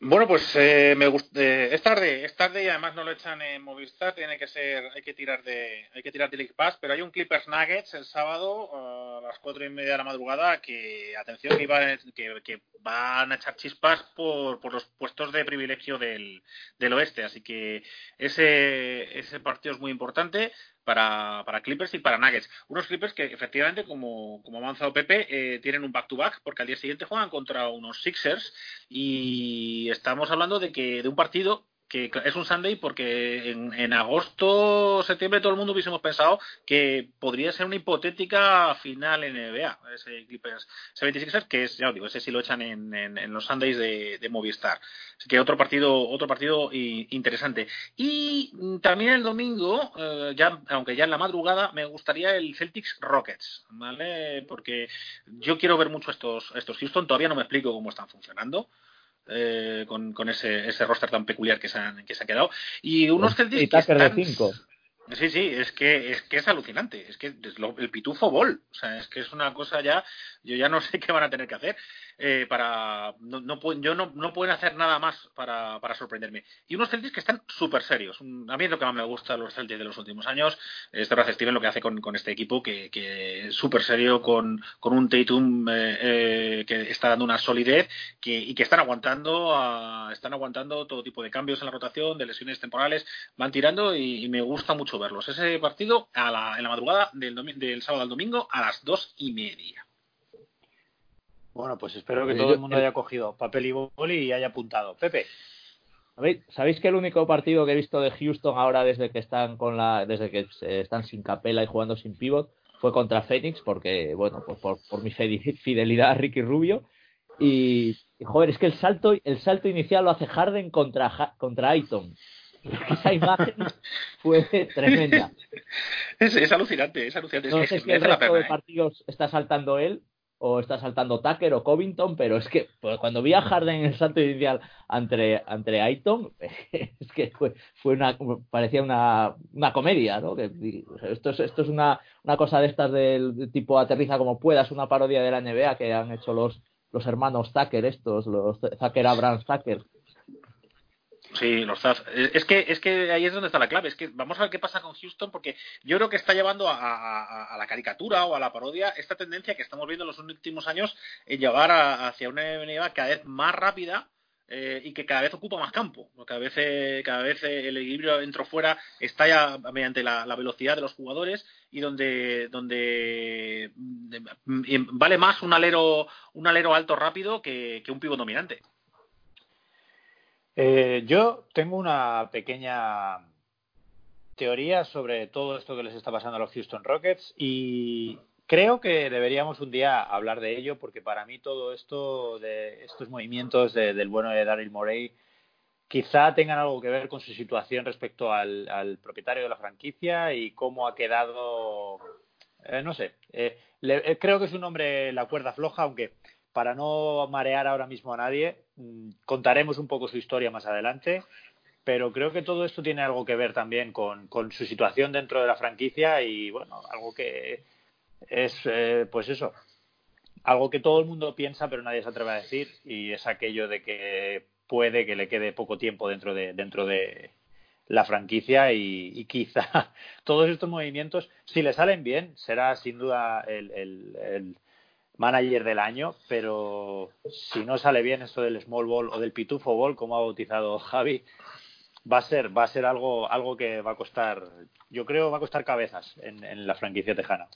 Bueno, pues eh, me eh, es tarde, es tarde y además no lo echan en Movistar, tiene que ser, hay que tirar de, hay que tirar de League Pass, pero hay un Clippers Nuggets el sábado uh, a las cuatro y media de la madrugada que, atención, que, que, que van a echar chispas por, por los puestos de privilegio del, del oeste, así que ese, ese partido es muy importante para, para, Clippers y para Nuggets. Unos Clippers que efectivamente, como, como ha avanzado Pepe, eh, tienen un back-to-back -back porque al día siguiente juegan contra unos Sixers y estamos hablando de que de un partido que es un Sunday porque en, en agosto, septiembre todo el mundo hubiésemos pensado que podría ser una hipotética final en NBA, ese Clippers 76ers, que es, ya os digo, ese sí lo echan en, en, los Sundays de, de, Movistar. Así que otro partido, otro partido interesante. Y también el domingo, eh, ya, aunque ya en la madrugada, me gustaría el Celtics Rockets, ¿vale? Porque yo quiero ver mucho estos, estos Houston, todavía no me explico cómo están funcionando eh, con, con ese, ese, roster tan peculiar que se han, que se han quedado. Y unos Celtics y que están... de cinco. Sí, sí, es que es que es alucinante, es que el pitufo bol, o sea, es que es una cosa ya, yo ya no sé qué van a tener que hacer eh, para, no, no yo no, no pueden hacer nada más para, para sorprenderme. Y unos Celtics que están súper serios, a mí es lo que más me gusta de los Celtics de los últimos años, este Brad Steven lo que hace con, con este equipo, que, que es súper serio, con, con un Tatum eh, eh, que está dando una solidez que, y que están aguantando, a, están aguantando todo tipo de cambios en la rotación, de lesiones temporales, van tirando y, y me gusta mucho verlos. Ese partido a la, en la madrugada del, del sábado al domingo a las dos y media. Bueno, pues espero que todo el mundo haya cogido papel y boli y haya apuntado. Pepe. ¿Sabéis que el único partido que he visto de Houston ahora desde que están con la, desde que están sin capela y jugando sin pivot fue contra Phoenix porque bueno pues por, por mi fidelidad a Ricky Rubio y, joder es que el salto el salto inicial lo hace Harden contra contra Aiton esa imagen fue tremenda. Es, alucinante, es alucinante. No sé si el resto de ¿eh? partidos está saltando él o está saltando Tucker o Covington, pero es que pues, cuando vi a Harden en el salto inicial entre, entre Aiton, es que fue, fue una, parecía una, una comedia, ¿no? Que, esto es, esto es una, una cosa de estas del tipo aterriza como puedas, una parodia de la NBA que han hecho los, los hermanos Tucker estos, los Tucker Abrams Tucker, Sí, los Es que, es que ahí es donde está la clave. Es que vamos a ver qué pasa con Houston, porque yo creo que está llevando a, la caricatura o a la parodia esta tendencia que estamos viendo en los últimos años en llevar hacia una NBA cada vez más rápida eh, y que cada vez ocupa más campo. Cada vez, eh, cada vez eh, el equilibrio dentro-fuera está ya mediante la, velocidad de los jugadores y donde, donde mm, vale más un alero, un alero alto rápido que, que un pivo dominante. Eh, yo tengo una pequeña teoría sobre todo esto que les está pasando a los Houston Rockets y creo que deberíamos un día hablar de ello porque para mí todo esto de estos movimientos del bueno de Daryl Morey quizá tengan algo que ver con su situación respecto al, propietario de la franquicia y cómo ha quedado eh, no sé eh, creo que es un hombre la cuerda floja aunque para no marear ahora mismo a nadie, mm, contaremos un poco su historia más adelante, pero creo que todo esto tiene algo que ver también con, su situación dentro de la franquicia y, bueno, algo que es, eh, pues eso, algo que todo el mundo piensa pero nadie se atreve a decir y es aquello de que puede que le quede poco tiempo dentro de, dentro de la franquicia y, quizá todos estos movimientos, si le salen bien, será sin duda el manager del año, pero si no sale bien esto del small ball o del pitufo ball, como ha bautizado Javi, va a ser, va a ser algo, algo que va a costar, yo creo, va a costar cabezas en, la franquicia tejana.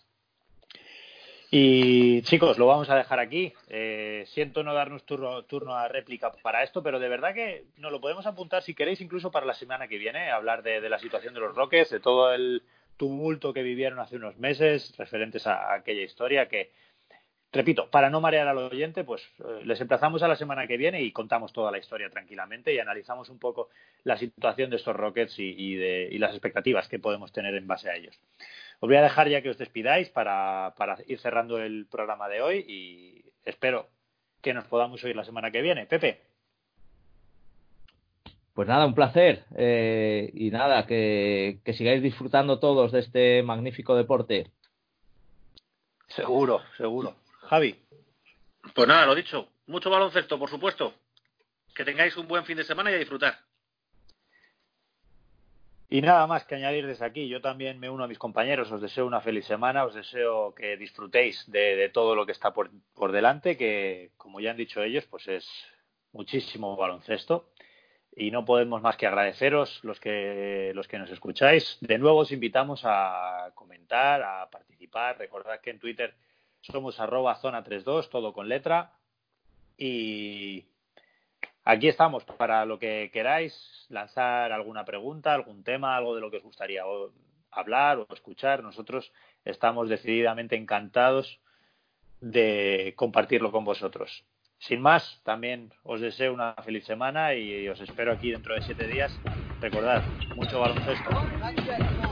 Y chicos, lo vamos a dejar aquí. Eh, siento no darnos turno, turno, a réplica para esto, pero de verdad que nos lo podemos apuntar si queréis incluso para la semana que viene, hablar de, la situación de los Rockets, de todo el tumulto que vivieron hace unos meses referentes a aquella historia que, repito, para no marear al oyente, pues eh, les emplazamos a la semana que viene y contamos toda la historia tranquilamente y analizamos un poco la situación de estos Rockets y, de, y las expectativas que podemos tener en base a ellos. Os voy a dejar ya que os despidáis para, para ir cerrando el programa de hoy y espero que nos podamos oír la semana que viene. Pepe. Pues nada, un placer. Eh, y nada, que, que sigáis disfrutando todos de este magnífico deporte. Seguro, seguro. Javi. Pues nada, lo dicho. Mucho baloncesto, por supuesto. Que tengáis un buen fin de semana y a disfrutar. Y nada más que añadir desde aquí. Yo también me uno a mis compañeros. Os deseo una feliz semana. Os deseo que disfrutéis de, todo lo que está por, por, delante, que como ya han dicho ellos, pues es muchísimo baloncesto. Y no podemos más que agradeceros los que, los que nos escucháis. De nuevo os invitamos a comentar, a participar. Recordad que en Twitter somos arroba zona 32, todo con letra. Y aquí estamos para lo que queráis, lanzar alguna pregunta, algún tema, algo de lo que os gustaría hablar o escuchar. Nosotros estamos decididamente encantados de compartirlo con vosotros. Sin más, también os deseo una feliz semana y os espero aquí dentro de siete días. Recordad, mucho baloncesto.